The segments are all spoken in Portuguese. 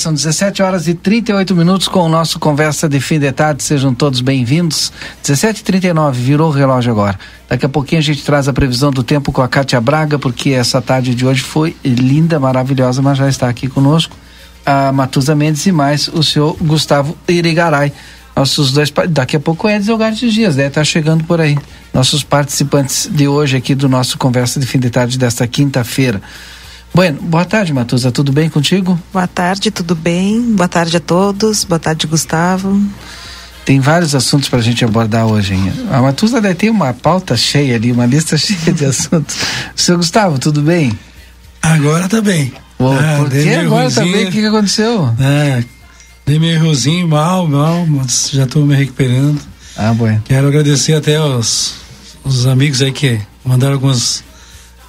São 17 horas e 38 minutos com o nosso Conversa de Fim de Tarde. Sejam todos bem-vindos. 17h39, virou o relógio agora. Daqui a pouquinho a gente traz a previsão do tempo com a Cátia Braga, porque essa tarde de hoje foi linda, maravilhosa, mas já está aqui conosco a Matusa Mendes e mais o senhor Gustavo Irigaray. Nossos dois, daqui a pouco é Edson de Dias, deve estar chegando por aí. Nossos participantes de hoje aqui do nosso Conversa de Fim de Tarde desta quinta-feira. Bueno, boa tarde, Matusa. Tudo bem contigo? Boa tarde, tudo bem? Boa tarde a todos. Boa tarde, Gustavo. Tem vários assuntos para a gente abordar hoje. Hein? A Matusa deve ter uma pauta cheia ali, uma lista cheia de assuntos. Seu Gustavo, tudo bem? Agora tá bem. Pô, ah, por que agora tá bem? O que, que aconteceu? É, dei meio errozinho, mal, mal, mas já estou me recuperando. Ah, bueno. Quero agradecer até aos, os amigos aí que mandaram algumas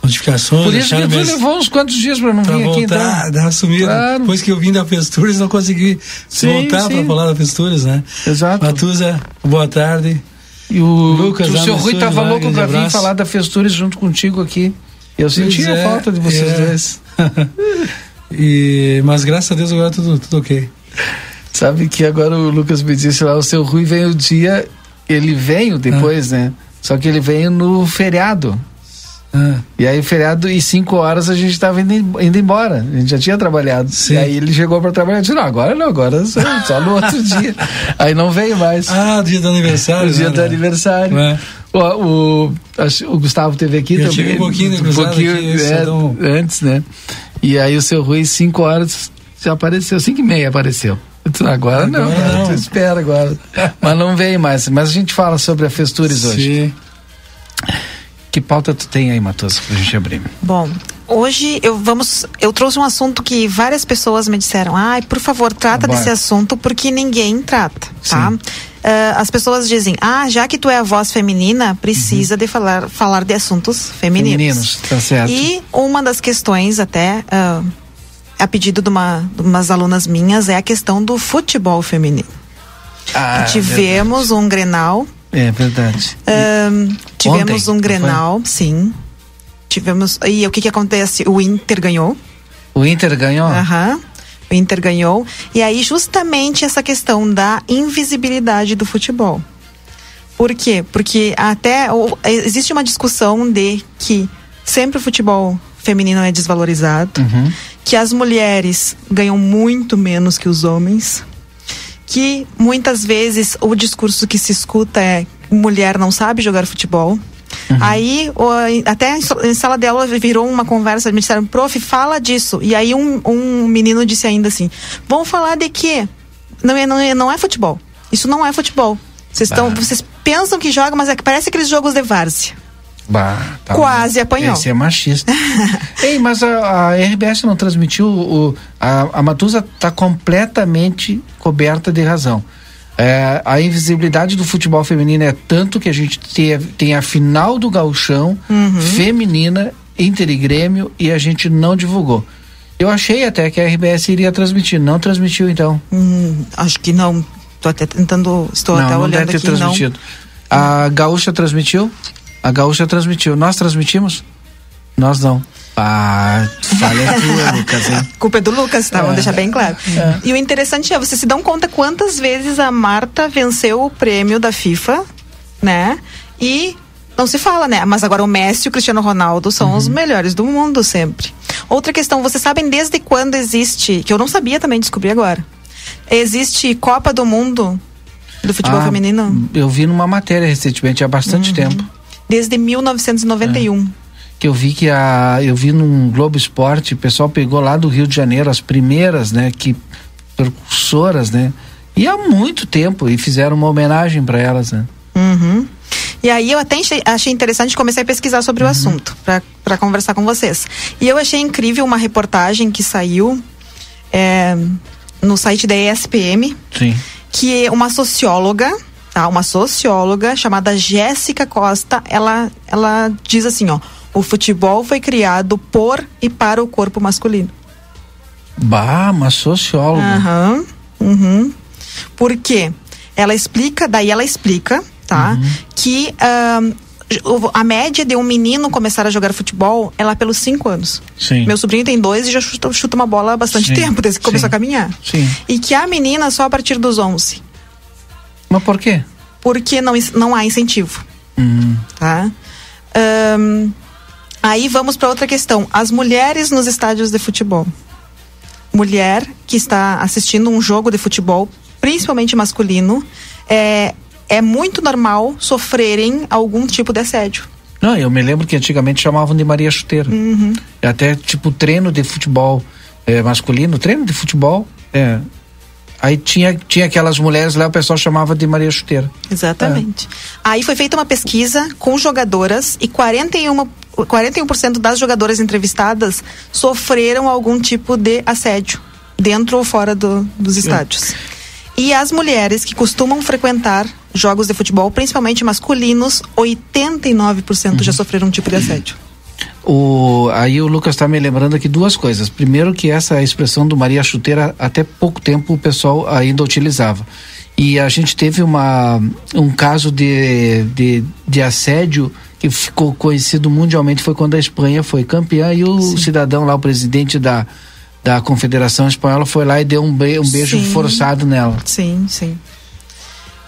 notificações. Por isso que tu levou uns quantos dias para não pra vir voltar, aqui então. dar assumir. Claro. Depois que eu vim da Festures, não consegui Sim, voltar para falar da Festures, né? Exato. Matusa, boa tarde. E o Lucas, o seu Rui tava louco para vir falar da Festures junto contigo aqui. Eu senti Pois a é, falta de vocês é. dois. e, mas graças a Deus agora tudo, tudo ok. Sabe que agora o Lucas me disse lá, o seu Rui veio o dia, ele veio depois, Ah. né? Só que ele veio no feriado. Ah, E aí, feriado, e cinco horas a gente estava indo, indo embora. A gente já tinha trabalhado. Sim. E aí ele chegou para trabalhar e disse: Não, agora não, agora só, só no outro dia. Aí não veio mais. ah, dia do aniversário. o dia né, do né? aniversário. É. O, o, o Gustavo teve aqui Eu também. um pouquinho um pouquinho, aqui, é, um- antes, né? E aí o seu Rui, cinco horas, já apareceu, cinco e meia apareceu. Agora, não, Agora não. tu espera agora. Mas não veio mais. Mas a gente fala sobre a Festures hoje. Sim. Que pauta tu tem aí, Matoso, pra gente abrir? Bom, hoje eu vamos, eu trouxe um assunto que várias pessoas me disseram, ai, por favor, trata Bora. desse assunto porque ninguém trata, tá? Sim. Ah, as pessoas dizem, ah, já que tu é a voz feminina, precisa de falar, falar de assuntos femininos. Femininos, tá certo. E uma das questões até ah, a pedido de, uma, de umas alunas minhas é a questão do futebol feminino. Ah, Tivemos um Grenal É verdade. Ahn, tivemos Ontem, um Grenal, sim. Tivemos. E o que que acontece? O Inter ganhou. O Inter ganhou? Aham. O Inter ganhou. E aí, justamente essa questão da invisibilidade do futebol. Por quê? Porque até existe uma discussão de que sempre o futebol feminino é desvalorizado, Uhum. que as mulheres ganham muito menos que os homens, que muitas vezes o discurso que se escuta é mulher não sabe jogar futebol. Aí, o- até em sala de aula virou uma conversa, me disseram, prof, fala disso. E aí um, um menino disse ainda assim, vão falar de quê? não é, não é, não é futebol. Isso não é futebol. Vocês, estão, vocês pensam que jogam, mas é que parece aqueles jogos de várzea. Bah, tá Quase bom. apanhou. Esse é machista. Ei, mas a, a, RBS não transmitiu. O, a, a Matusa está completamente coberta de razão. É, a invisibilidade do futebol feminino é tanto que a gente tem, tem a final do gauchão Uhum. feminina, Inter e Grêmio, e a gente não divulgou. Eu achei até que a RBS iria transmitir, não transmitiu então. Hum, acho que não. Estou até tentando. Estou não, até não olhando deve ter aqui. transmitido. A Gaúcha transmitiu? A Gaúcha transmitiu. Nós transmitimos? Nós não. Ah, falha tua, Lucas, hein? A culpa é do Lucas, tá? Vamos É. deixar bem claro. É. E o interessante é, vocês se dão conta quantas vezes a Marta venceu o prêmio da FIFA, né? E não se fala, né? Mas agora o Messi e o Cristiano Ronaldo são Uhum. os melhores do mundo sempre. Outra questão, vocês sabem desde quando existe, que eu não sabia também, descobri agora. Existe Copa do Mundo do futebol Ah, feminino Eu vi numa matéria recentemente, há bastante tempo. Desde 1991. Que eu vi que a. Eu vi num Globo Esporte, o pessoal pegou lá do Rio de Janeiro as primeiras, né? Que percursoras, né? E há muito tempo, e fizeram uma homenagem para elas, né? Uhum. E aí eu até achei, interessante, comecei a pesquisar sobre o assunto para conversar com vocês. E eu achei incrível uma reportagem que saiu é, no site da ESPM, Sim. que uma socióloga, tá? Uma socióloga chamada Jéssica Costa, ela, ela diz assim, ó, o futebol foi criado por e para o corpo masculino. Bah, uma socióloga. Aham. Uhum. Por quê? Ela explica, daí ela explica, tá? Que ahn, o- a média de um menino começar a jogar futebol é lá pelos 5 anos. Sim. Meu sobrinho tem dois e já chuta, chuta uma bola há bastante Sim, tempo, desde que começou sim. a caminhar. Sim. E que a menina só a partir dos 11. Mas por quê? Porque não, não há incentivo, Hum, tá? Ahn, aí vamos para outra questão. As mulheres nos estádios de futebol. Mulher que está assistindo um jogo de futebol, principalmente masculino, é, é muito normal sofrerem algum tipo de assédio. Não, eu me lembro que antigamente chamavam de Maria Chuteira. Uhum. Até tipo treino de futebol é, masculino, treino de futebol. É. Aí tinha, tinha aquelas mulheres lá, o pessoal chamava de Maria Chuteira. Exatamente. Aí foi feita uma pesquisa com jogadoras e 41, 41% das jogadoras entrevistadas sofreram algum tipo de assédio, dentro ou fora do- dos estádios. E as mulheres que costumam frequentar jogos de futebol, principalmente masculinos, 89% já sofreram um tipo de assédio. O, aí o Lucas está me lembrando aqui duas coisas. Primeiro que essa expressão do Maria Chuteira até pouco tempo o pessoal ainda utilizava. E a gente teve uma, um caso de, de, de assédio que ficou conhecido mundialmente foi quando a Espanha foi campeã e o cidadão lá, o presidente da, da Confederação Espanhola foi lá e deu um, be, um beijo Sim. forçado nela. Sim, sim.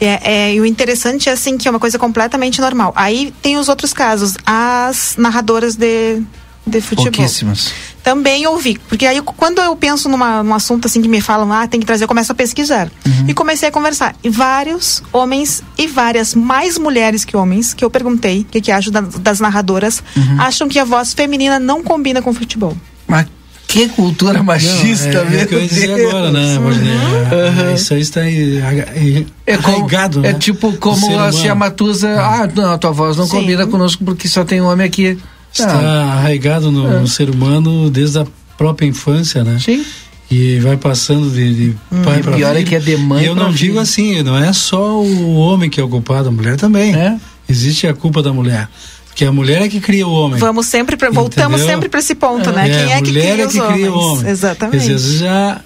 É, é, e o interessante é assim que é uma coisa completamente normal. Aí tem os outros casos, as narradoras de, de futebol. Pouquíssimas. Também ouvi, porque aí quando eu penso numa, num assunto assim que me falam, ah, tem que trazer, eu começo a pesquisar. E comecei a conversar. E vários homens e várias mais mulheres que homens, que eu perguntei o que, que acham da- das narradoras, acham que a voz feminina não combina com futebol. Mas que cultura machista, é, é meu o que eu ia dizer Deus. agora, né? Uhum. Isso aí está aí, é, É, como, arraigado, é né, tipo no como a. Cia Matusa, ah, não, a tua voz não Sim. combina conosco porque só tem homem aqui. Está Ah, arraigado no, É. no ser humano desde a própria infância, né? sim. E vai passando de, de pai E para pior é filho. que é de mãe E eu não filho. digo assim, não é só o homem que é o culpado, a mulher também. É. Existe a culpa da mulher. Porque a mulher é que cria o homem. Vamos sempre, pra, voltamos Entendeu? sempre para esse ponto, né? É, Quem é a que mulher cria é os que cria o homens? homem. Exatamente. Às vezes já,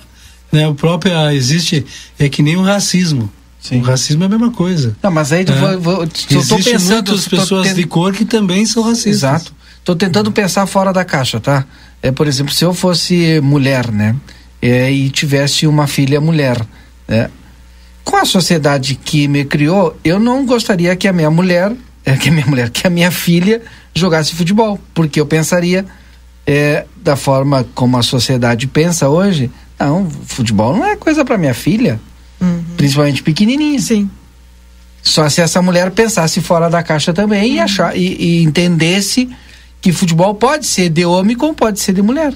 né, o próprio ah, existe é que nem o racismo. Sim. O racismo é a mesma coisa. Não, mas aí tu É. vou, vou, eu tô Existem pensando. muitas tô pessoas ten- de cor que também são racistas. Exato. Tô tentando pensar fora da caixa, tá? É, por exemplo, se eu fosse mulher, né? É, e tivesse uma filha mulher, né? Com a sociedade que me criou, eu não gostaria que a minha mulher, é, que a minha mulher, que a minha filha jogasse futebol, porque eu pensaria é, da forma como a sociedade pensa hoje, não, futebol não é coisa para minha filha, principalmente pequenininha. Sim. Só se essa mulher pensasse fora da caixa também e, achar, e, e entendesse que futebol pode ser de homem como pode ser de mulher.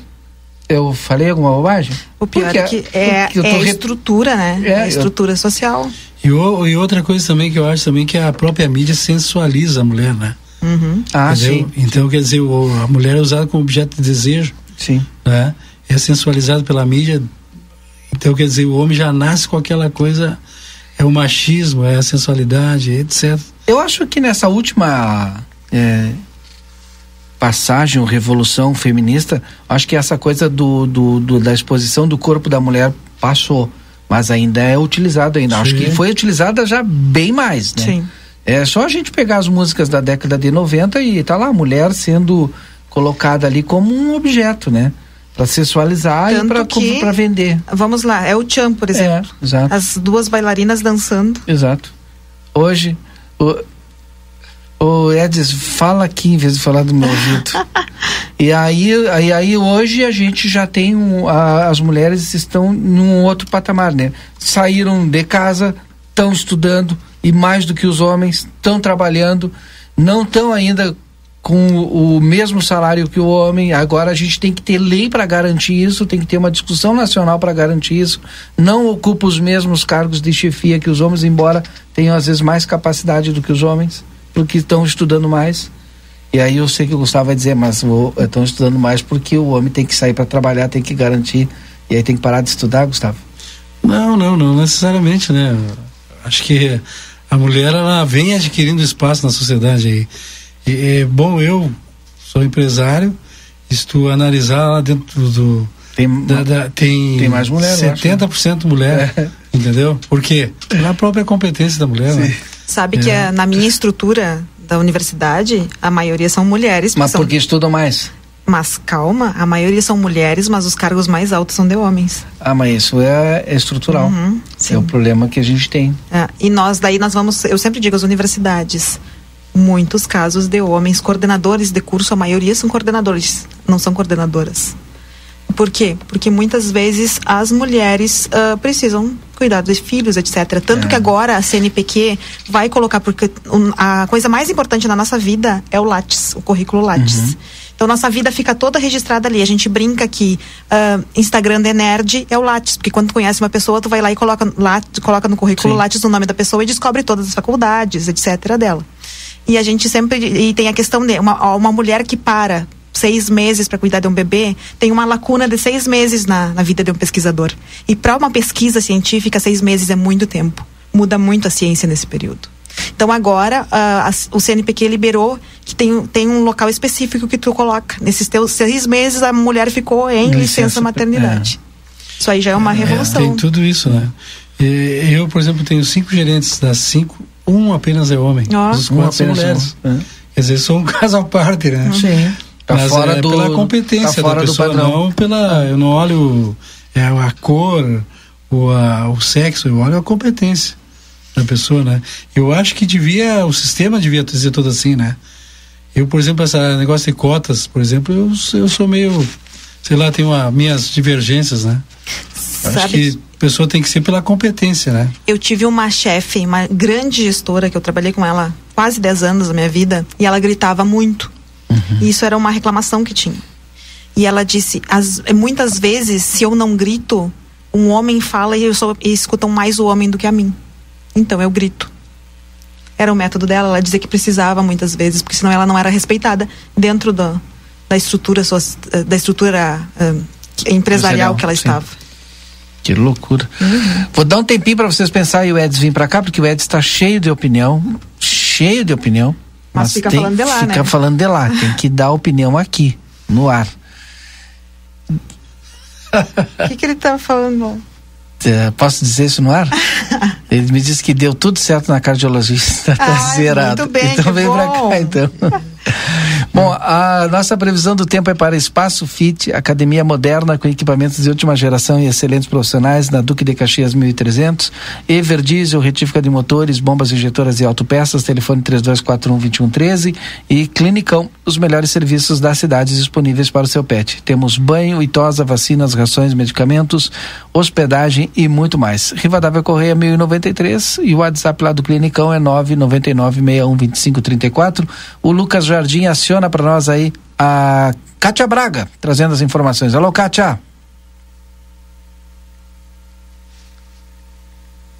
Eu falei alguma bobagem? O pior Porque é que é, eu é a estrutura, né? É, É, a eu- estrutura social. E, o- e outra coisa também que eu acho também que a própria mídia sensualiza a mulher, né? Uhum. Ah, sim. Então, quer dizer, o- a mulher é usada como objeto de desejo, Sim. né? É sensualizado pela mídia. Então, quer dizer, o homem já nasce com aquela coisa, é o machismo, é a sensualidade, etc. Eu acho que nessa última é, passagem, ou revolução feminista, acho que essa coisa do, do, do- da exposição do corpo da mulher passou. Mas ainda é utilizado ainda. Acho Sim. que foi utilizada já bem mais, né? Sim. É só a gente pegar as músicas da década de 90 e tá lá a mulher sendo colocada ali como um objeto, né? Pra sensualizar e Tanto que- pra vender. Vamos lá, é o Chan, por exemplo. É, exato. As duas bailarinas dançando. Exato. Hoje, o Edis fala aqui em vez de falar do meu ouvido. e aí, aí, aí hoje a gente já tem um, a- as mulheres estão num outro patamar, né? Saíram de casa, estão estudando e mais do que os homens estão trabalhando, não estão ainda com o, o mesmo salário que o homem. Agora a gente tem que ter lei para garantir isso, tem que ter uma discussão nacional para garantir isso. Não ocupa os mesmos cargos de chefia que os homens, embora tenham às vezes mais capacidade do que os homens, porque estão estudando mais. E aí eu sei que o Gustavo vai dizer, mas estão estudando mais porque o homem tem que sair para trabalhar, tem que garantir. E aí tem que parar de estudar, Gustavo. Não, não, não necessariamente, né? Acho que a mulher ela vem adquirindo espaço na sociedade aí. E, é bom, eu sou empresário, estou a analisar lá dentro do. Tem, da- da- tem, Tem mais mulher, eu acho, né? 70% mulher, É. entendeu? Por quê? Pela própria competência da mulher, né? Sabe É. que a- na minha estrutura da universidade, a maioria são mulheres. mas são- porque estudam mais. Mas calma, a maioria são mulheres, mas os cargos mais altos são de homens. Ah, mas isso é, é estrutural. Uhum, é o problema que a gente tem. É, e nós daí nós vamos, eu sempre digo às universidades, muitos casos de homens coordenadores de curso, a maioria são coordenadores, não são coordenadoras. Por quê? Porque muitas vezes as mulheres ah, precisam cuidar dos filhos, etc. Tanto É. que agora a CNPq vai colocar, porque a coisa mais importante na nossa vida é o Lattes, o currículo Lattes. Então nossa vida fica toda registrada ali. A gente brinca que ah, Instagram de nerd é o Lattes, porque quando tu conhece uma pessoa, tu vai lá e coloca, lá, coloca no currículo Sim. Lattes o nome da pessoa e descobre todas as faculdades, etc. dela. E a gente sempre. E tem a questão de uma, uma mulher que para seis meses para cuidar de um bebê tem uma lacuna de seis meses na, na vida de um pesquisador. E para uma pesquisa científica, seis meses é muito tempo. Muda muito a ciência nesse período. Então agora as- o CNPq liberou que tem, um- tem um local específico que tu coloca. Nesses teus seis meses a mulher ficou em Licença, licença maternidade. Isso aí já é uma É, revolução. tem tudo isso, né? E eu, por exemplo, tenho cinco gerentes das cinco, um apenas é homem. Ó. Os Um quatro são apenas mulheres. um. É. Quer dizer, sou um caso à parte, né? Sim. Tá Mas fora é do pela competência tá fora da do pessoa, padrão. não pela. Eu não olho é, a cor, o, a, o sexo, eu olho a competência da pessoa, né? Eu acho que devia, o sistema devia ser todo assim, né? Eu, por exemplo, esse negócio de cotas, por exemplo, eu, eu sou meio, sei lá, tenho a, minhas divergências, né? Acho Sabe que a pessoa tem que ser pela competência, né? Eu tive uma chefe, uma grande gestora, que eu trabalhei com ela quase 10 anos da minha vida, e ela gritava muito. E isso era uma reclamação que tinha. E ela disse: as, muitas vezes, se eu não grito, um homem fala e, eu sou, e escutam mais o homem do que a mim. Então eu grito. Era o método dela, ela dizia que precisava muitas vezes, porque senão ela não era respeitada dentro da, da estrutura, so- da estrutura ah, empresarial que ela sim. estava. Que loucura. Vou dar um tempinho para vocês pensarem e o Eds vir para cá, porque o Eds está cheio de opinião, cheio de opinião. Mas fica tem- falando de lá, fica né? falando de lá, tem que dar opinião aqui, no ar. O que, que ele estava falando? É, posso dizer isso no ar? Ele me disse que deu tudo certo na cardiologista, tá Ai, zerado. bem, então vem pra bom. cá, então. Bom, a nossa previsão do tempo é para Espaço Fit, academia moderna com equipamentos de última geração e excelentes profissionais na Duque de Caxias 1300, Ever Diesel, retífica de motores, bombas injetoras e autopeças, telefone 3241-2113 e Clinicão, os melhores serviços da cidade disponíveis para o seu pet. Temos banho e tosa, vacinas, rações, medicamentos, hospedagem e muito mais. Rivadavia Correia 1093 e o WhatsApp lá do Clinicão é 999 61 25 34. O Lucas Jardim aciona para nós aí a Kátia Braga, trazendo as informações. Alô, Kátia.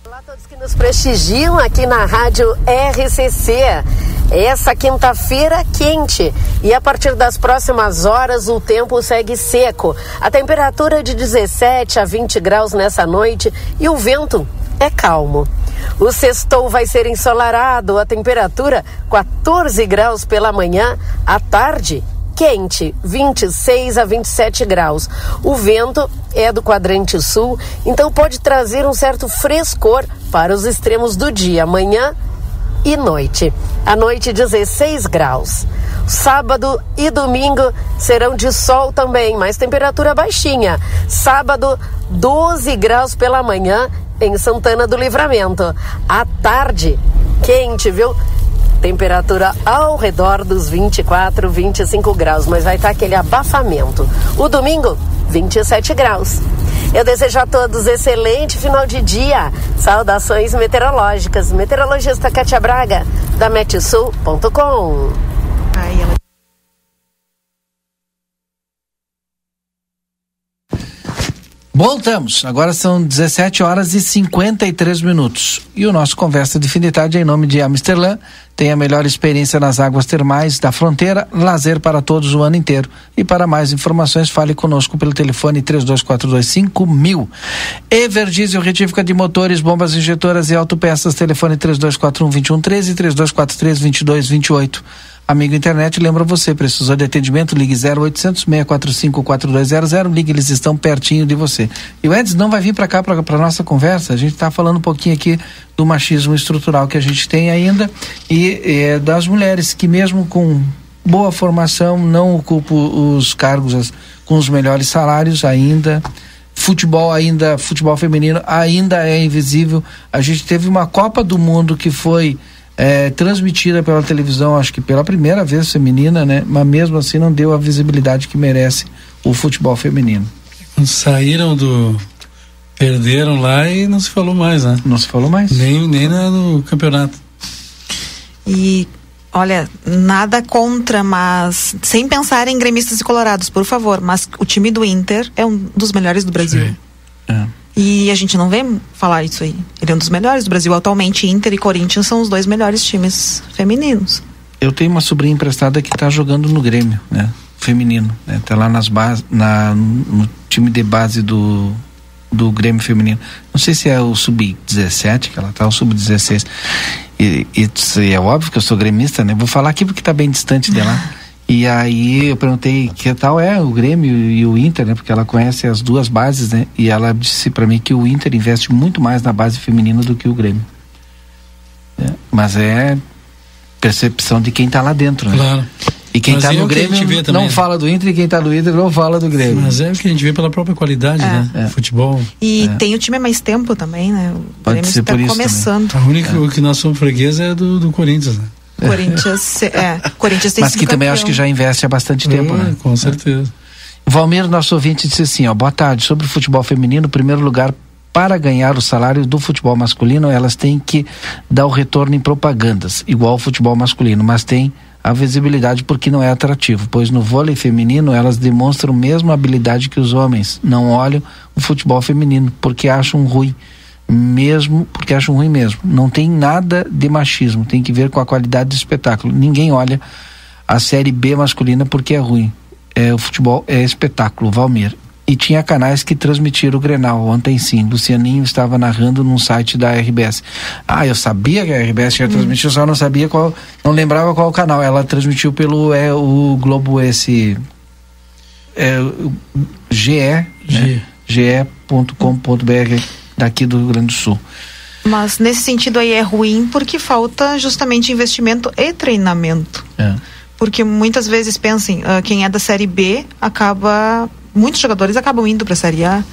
Olá a todos que nos prestigiam aqui na Rádio RCC. Essa quinta-feira quente e a partir das próximas horas o tempo segue seco. A temperatura de 17 a 20 graus nessa noite e o vento é calmo. O sextou vai ser ensolarado, a temperatura 14 graus pela manhã, à tarde quente, 26 a 27 graus. O vento é do quadrante sul, então pode trazer um certo frescor para os extremos do dia. Amanhã e noite. À noite, 16 graus. Sábado e domingo serão de sol também, mas temperatura baixinha. Sábado, 12 graus pela manhã em Santana do Livramento. À tarde, quente, viu? Temperatura ao redor dos 24, 25 graus, mas vai estar aquele abafamento. O domingo, 27 graus. Eu desejo a todos excelente final de dia. Saudações meteorológicas. Meteorologista Katia Braga, da Metsul.com. Voltamos. Agora são 17 horas e 53 minutos. E o nosso Conversa de Fim de Tarde é em nome de Amsterdã. Tem a melhor experiência nas águas termais da fronteira, lazer para todos o ano inteiro. E para mais informações, fale conosco pelo telefone 32425000. Everdiesel, retífica de motores, bombas injetoras e autopeças, telefone 3241-2113 e 3243-2228. Amigo internet, lembra você, precisou de atendimento, ligue 0800 645 4200, ligue, eles estão pertinho de você. E o Edson não vai vir para cá para nossa conversa, a gente está falando um pouquinho aqui do machismo estrutural que a gente tem ainda e é, das mulheres que mesmo com boa formação não ocupam os cargos as, com os melhores salários ainda futebol ainda futebol feminino ainda é invisível a gente teve uma Copa do Mundo que foi é, transmitida pela televisão, acho que pela primeira vez feminina, né? Mas mesmo assim não deu a visibilidade que merece o futebol feminino. Saíram do. Perderam lá e não se falou mais, né? Não se falou mais. Nem, nem no campeonato. E olha, nada contra, mas sem pensar em gremistas e colorados, por favor. Mas o time do Inter é um dos melhores do Brasil. Sim. É. E a gente não vê falar isso aí. Ele é um dos melhores do Brasil. Atualmente, Inter e Corinthians são os dois melhores times femininos. Eu tenho uma sobrinha emprestada que está jogando no Grêmio, né? Feminino. Né? Tá lá nas bases, na, no time de base do, do Grêmio Feminino. Não sei se é o Sub-17 que ela tá, ou Sub-16. E, e, é óbvio que eu sou gremista, né? Vou falar aqui porque está bem distante dela. E aí eu perguntei que tal é o Grêmio e o Inter, né? Porque ela conhece as duas bases, né? E ela disse para mim que o Inter investe muito mais na base feminina do que o Grêmio. É, mas é percepção de quem tá lá dentro, né? Claro. E quem Mas tá é no que Grêmio gente vê também, não né? fala do Inter e quem tá no Inter não fala do Grêmio. Mas é o que a gente vê pela própria qualidade, É. né? É. Futebol. E É. tem o time há mais tempo também, né? O Pode Grêmio ser está por isso começando. A única o que nós somos freguês é do, do Corinthians, né? Corinthians, é, Corinthians tem Mas que também campeão. acho que já investe há bastante tempo, né? Com certeza. Valmir, nosso ouvinte, disse assim, ó, boa tarde, sobre o futebol feminino, primeiro lugar, para ganhar o salário do futebol masculino, elas têm que dar o retorno em propagandas, igual ao futebol masculino, mas tem a visibilidade porque não é atrativo, pois no vôlei feminino elas demonstram a mesma habilidade que os homens, não olham o futebol feminino porque acham ruim, mesmo porque acham ruim mesmo. Não tem nada de machismo, tem que ver com a qualidade do espetáculo. Ninguém olha a série B masculina porque é ruim. É, o futebol é espetáculo, Valmir. E tinha canais que transmitiram o Grenal ontem sim. Lucianinho estava narrando num site da RBS. Ah, eu sabia que a RBS tinha transmitido, só não sabia qual, não lembrava qual canal. Ela transmitiu pelo é, o Globo esse é, GE, né? ge.com.br daqui do Rio Grande do Sul. Mas nesse sentido aí é ruim porque falta justamente investimento e treinamento. É. Porque muitas vezes pensem, ah, quem é da série B acaba. Muitos jogadores acabam indo para a série A.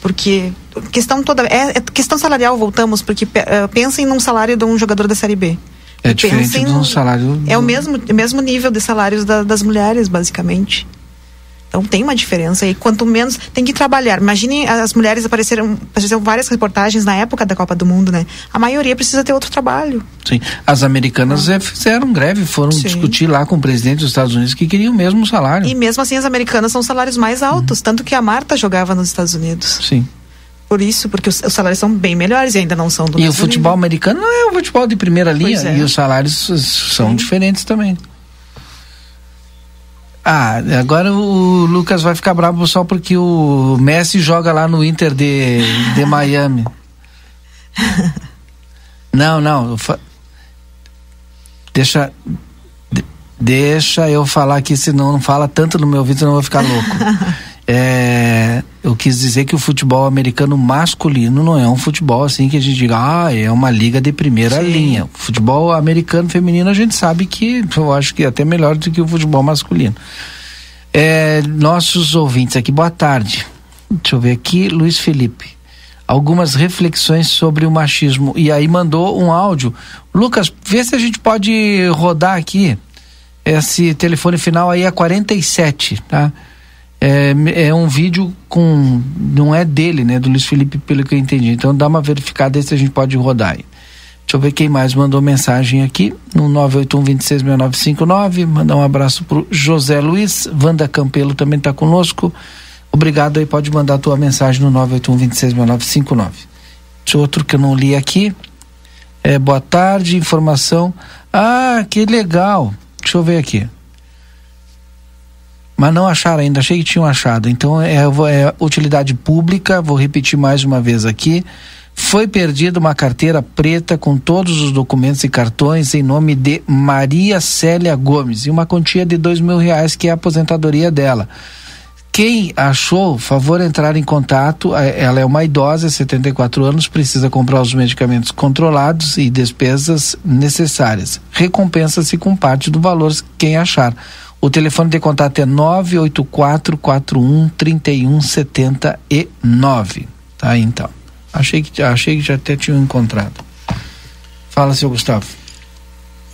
Porque questão toda. É, é questão salarial, voltamos, porque ah, pensem num salário de um jogador da série B. É E diferente pensem de um salário. É o do- mesmo, mesmo nível de salários da- das mulheres, basicamente. Então tem uma diferença e quanto menos tem que trabalhar. Imagine as mulheres apareceram, apareceram várias reportagens na época da Copa do Mundo, né? A maioria precisa ter outro trabalho. Sim. As americanas ah. fizeram greve, foram Sim. discutir lá com o presidente dos Estados Unidos que queriam o mesmo salário. E mesmo assim as americanas são salários mais altos, uhum. tanto que a Marta jogava nos Estados Unidos. Sim. Por isso, porque os, os, salários são bem melhores e ainda não são do E o futebol nível. americano não é o futebol de primeira linha é. e os salários são Sim. diferentes também. Ah, agora o Lucas vai ficar bravo só porque o Messi joga lá no Inter de, de Miami. Não, não. Deixa. Deixa eu falar aqui, senão não fala tanto no meu ouvido, senão eu vou ficar louco. É, eu quis dizer que o futebol americano masculino não é um futebol assim que a gente diga, ah, é uma liga de primeira Sim. linha. O futebol americano feminino a gente sabe que eu acho que é até melhor do que o futebol masculino. É, nossos ouvintes aqui, boa tarde. Deixa eu ver aqui, Luiz Felipe. Algumas reflexões sobre o machismo. E aí mandou um áudio. Lucas, vê se a gente pode rodar aqui. Esse telefone final aí é 47, tá? É, é um vídeo com. Não é dele, né? Do Luiz Felipe, pelo que eu entendi. Então dá uma verificada aí se a gente pode rodar aí. Deixa eu ver quem mais mandou mensagem aqui no 981-266959. Mandar um abraço pro José Luiz. Wanda Campelo também está conosco. Obrigado aí, pode mandar a tua mensagem no 981-266959. Outro que eu não li aqui. É, boa tarde, informação. Ah, que legal. Deixa eu ver aqui mas não acharam ainda, achei que tinham achado. Então é, é utilidade pública, vou repetir mais uma vez aqui. Foi perdida uma carteira preta com todos os documentos e cartões em nome de Maria Célia Gomes e uma quantia de dois mil reais que é a aposentadoria dela. Quem achou, favor entrar em contato. Ela é uma idosa, 74 anos, precisa comprar os medicamentos controlados e despesas necessárias. Recompensa-se com parte do valor quem achar. O telefone de contato é 98441 3179. Tá então. Achei que, achei que já até tinham encontrado. Fala, seu Gustavo.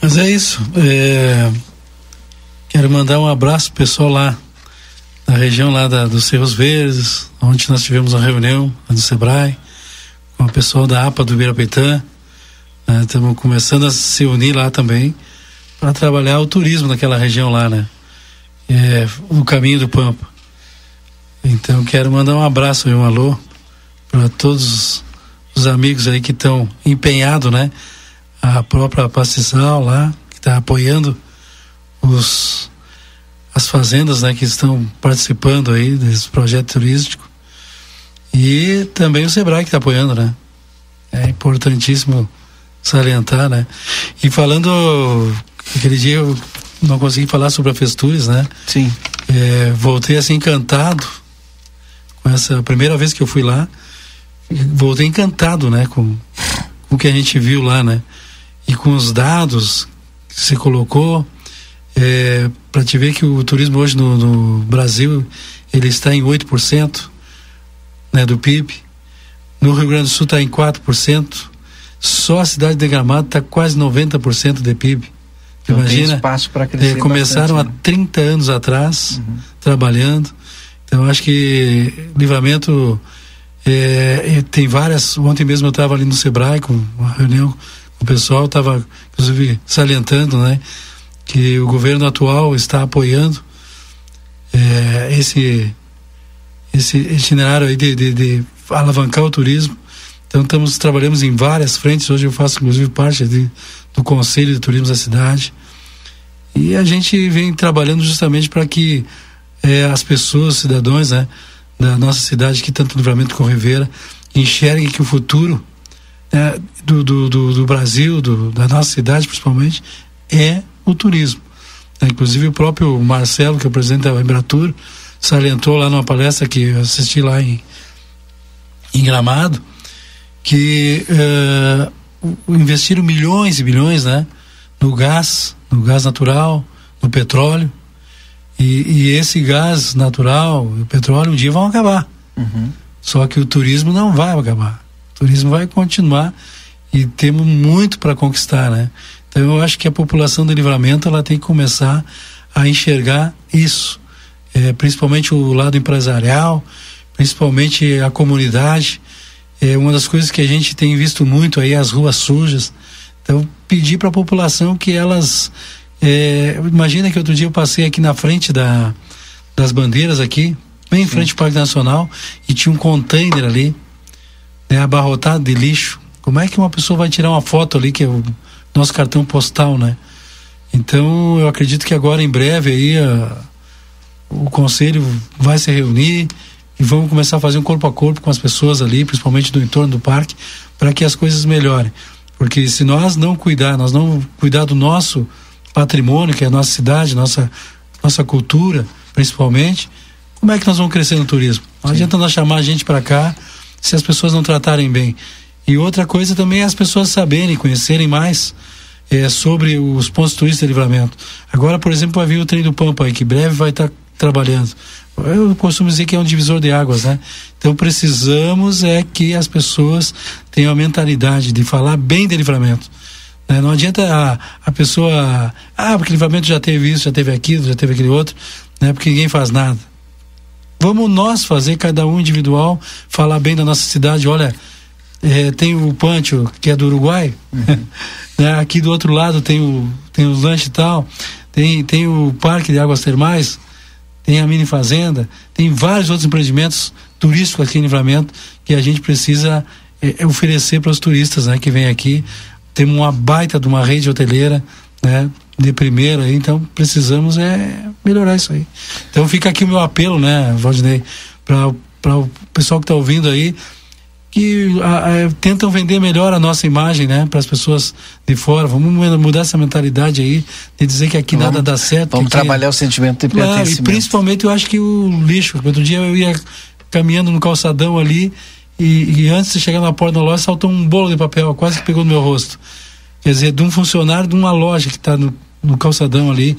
Mas é isso. É... Quero mandar um abraço pro pessoal lá da região lá da, dos Cerros Verdes, onde nós tivemos uma reunião do Sebrae, com o pessoal da APA do Ibirapuitã. Estamos né? começando a se unir lá também para trabalhar o turismo naquela região lá, né? É, o caminho do Pampa. Então quero mandar um abraço e um alô para todos os amigos aí que estão empenhados, né? A própria Pastizal lá, que está apoiando os as fazendas, né, que estão participando aí desse projeto turístico. E também o Sebrae que está apoiando, né? É importantíssimo salientar, né? E falando Aquele dia eu não consegui falar sobre a Festures, né? Sim. É, voltei assim encantado com essa primeira vez que eu fui lá. Voltei encantado, né? Com, com o que a gente viu lá, né? E com os dados que você colocou, é, para te ver que o turismo hoje no, no Brasil ele está em 8% né, do PIB. No Rio Grande do Sul está em 4%. Só a cidade de Gramado está quase 90% de PIB. Então Imagina, espaço para crescer. É, começaram bastante, há 30 né? anos atrás, uhum. trabalhando. Então acho que livramento é, tem várias. Ontem mesmo eu estava ali no Sebrae com uma reunião com o pessoal, estava inclusive salientando, né, que o governo atual está apoiando é, esse esse itinerário aí de, de, de, alavancar o turismo. Então estamos trabalhamos em várias frentes. Hoje eu faço inclusive parte de, do Conselho de Turismo da cidade. E a gente vem trabalhando justamente para que é, as pessoas, cidadãos né, da nossa cidade, que tanto livramento com Rivera, enxerguem que o futuro é, do, do, do, do, Brasil, do, da nossa cidade principalmente, é o turismo. É, inclusive o próprio Marcelo, que é o presidente da Embratur, salientou lá numa palestra que eu assisti lá em, em Gramado, que uh, investiram milhões e milhões, né? No gás, no gás natural, no petróleo. E, e esse gás natural, o petróleo, um dia vão acabar. Uhum. Só que o turismo não vai acabar. O turismo vai continuar e temos muito para conquistar, né? Então eu acho que a população do livramento ela tem que começar a enxergar isso. é, principalmente o lado empresarial, principalmente a comunidade. É uma das coisas que a gente tem visto muito aí, as ruas sujas. Então, pedir para a população que elas. É, imagina que outro dia eu passei aqui na frente da, das bandeiras aqui, bem em frente ao Parque Nacional, e tinha um container ali, né, abarrotado de lixo. Como é que uma pessoa vai tirar uma foto ali, que é o nosso cartão postal, né? Então, eu acredito que agora, em breve, aí, a, o conselho vai se reunir e vamos começar a fazer um corpo a corpo com as pessoas ali, principalmente do entorno do parque, para que as coisas melhorem. Porque se nós não cuidar, nós não cuidar do nosso patrimônio, que é a nossa cidade, nossa, nossa cultura, principalmente, como é que nós vamos crescer no turismo? Não Sim. adianta nós chamar a gente para cá se as pessoas não tratarem bem. E outra coisa também é as pessoas saberem, conhecerem mais é, sobre os pontos turísticos de livramento. Agora, por exemplo, vai vir o trem do Pampa aí, que breve vai estar tá trabalhando. Eu costumo dizer que é um divisor de águas, né? Então precisamos é que as pessoas tenham a mentalidade de falar bem de livramento. Né? Não adianta a, a pessoa, ah, porque livramento já teve isso, já teve aquilo, já teve aquele outro, né? Porque ninguém faz nada. Vamos nós fazer, cada um individual, falar bem da nossa cidade. Olha, é, tem o Pancho, que é do Uruguai, uhum. né? aqui do outro lado tem o, tem os lanches e tal, tem, tem o Parque de Águas Termais, tem a mini fazenda, tem vários outros empreendimentos turísticos aqui em Livramento que a gente precisa é, oferecer para os turistas né, que vêm aqui. Temos uma baita de uma rede hoteleira, né, de primeira, então precisamos é melhorar isso aí. Então fica aqui o meu apelo, né, Valdinei, para o pessoal que está ouvindo aí, que a, a, tentam vender melhor a nossa imagem, né, para as pessoas de fora. Vamos mudar essa mentalidade aí de dizer que aqui vamos, nada dá certo. Vamos trabalhar o sentimento de claro, E principalmente eu acho que o lixo. Outro dia eu ia caminhando no calçadão ali e, e antes de chegar na porta da loja saltou um bolo de papel, quase que pegou no meu rosto. Quer dizer, de um funcionário de uma loja que está no, no calçadão ali,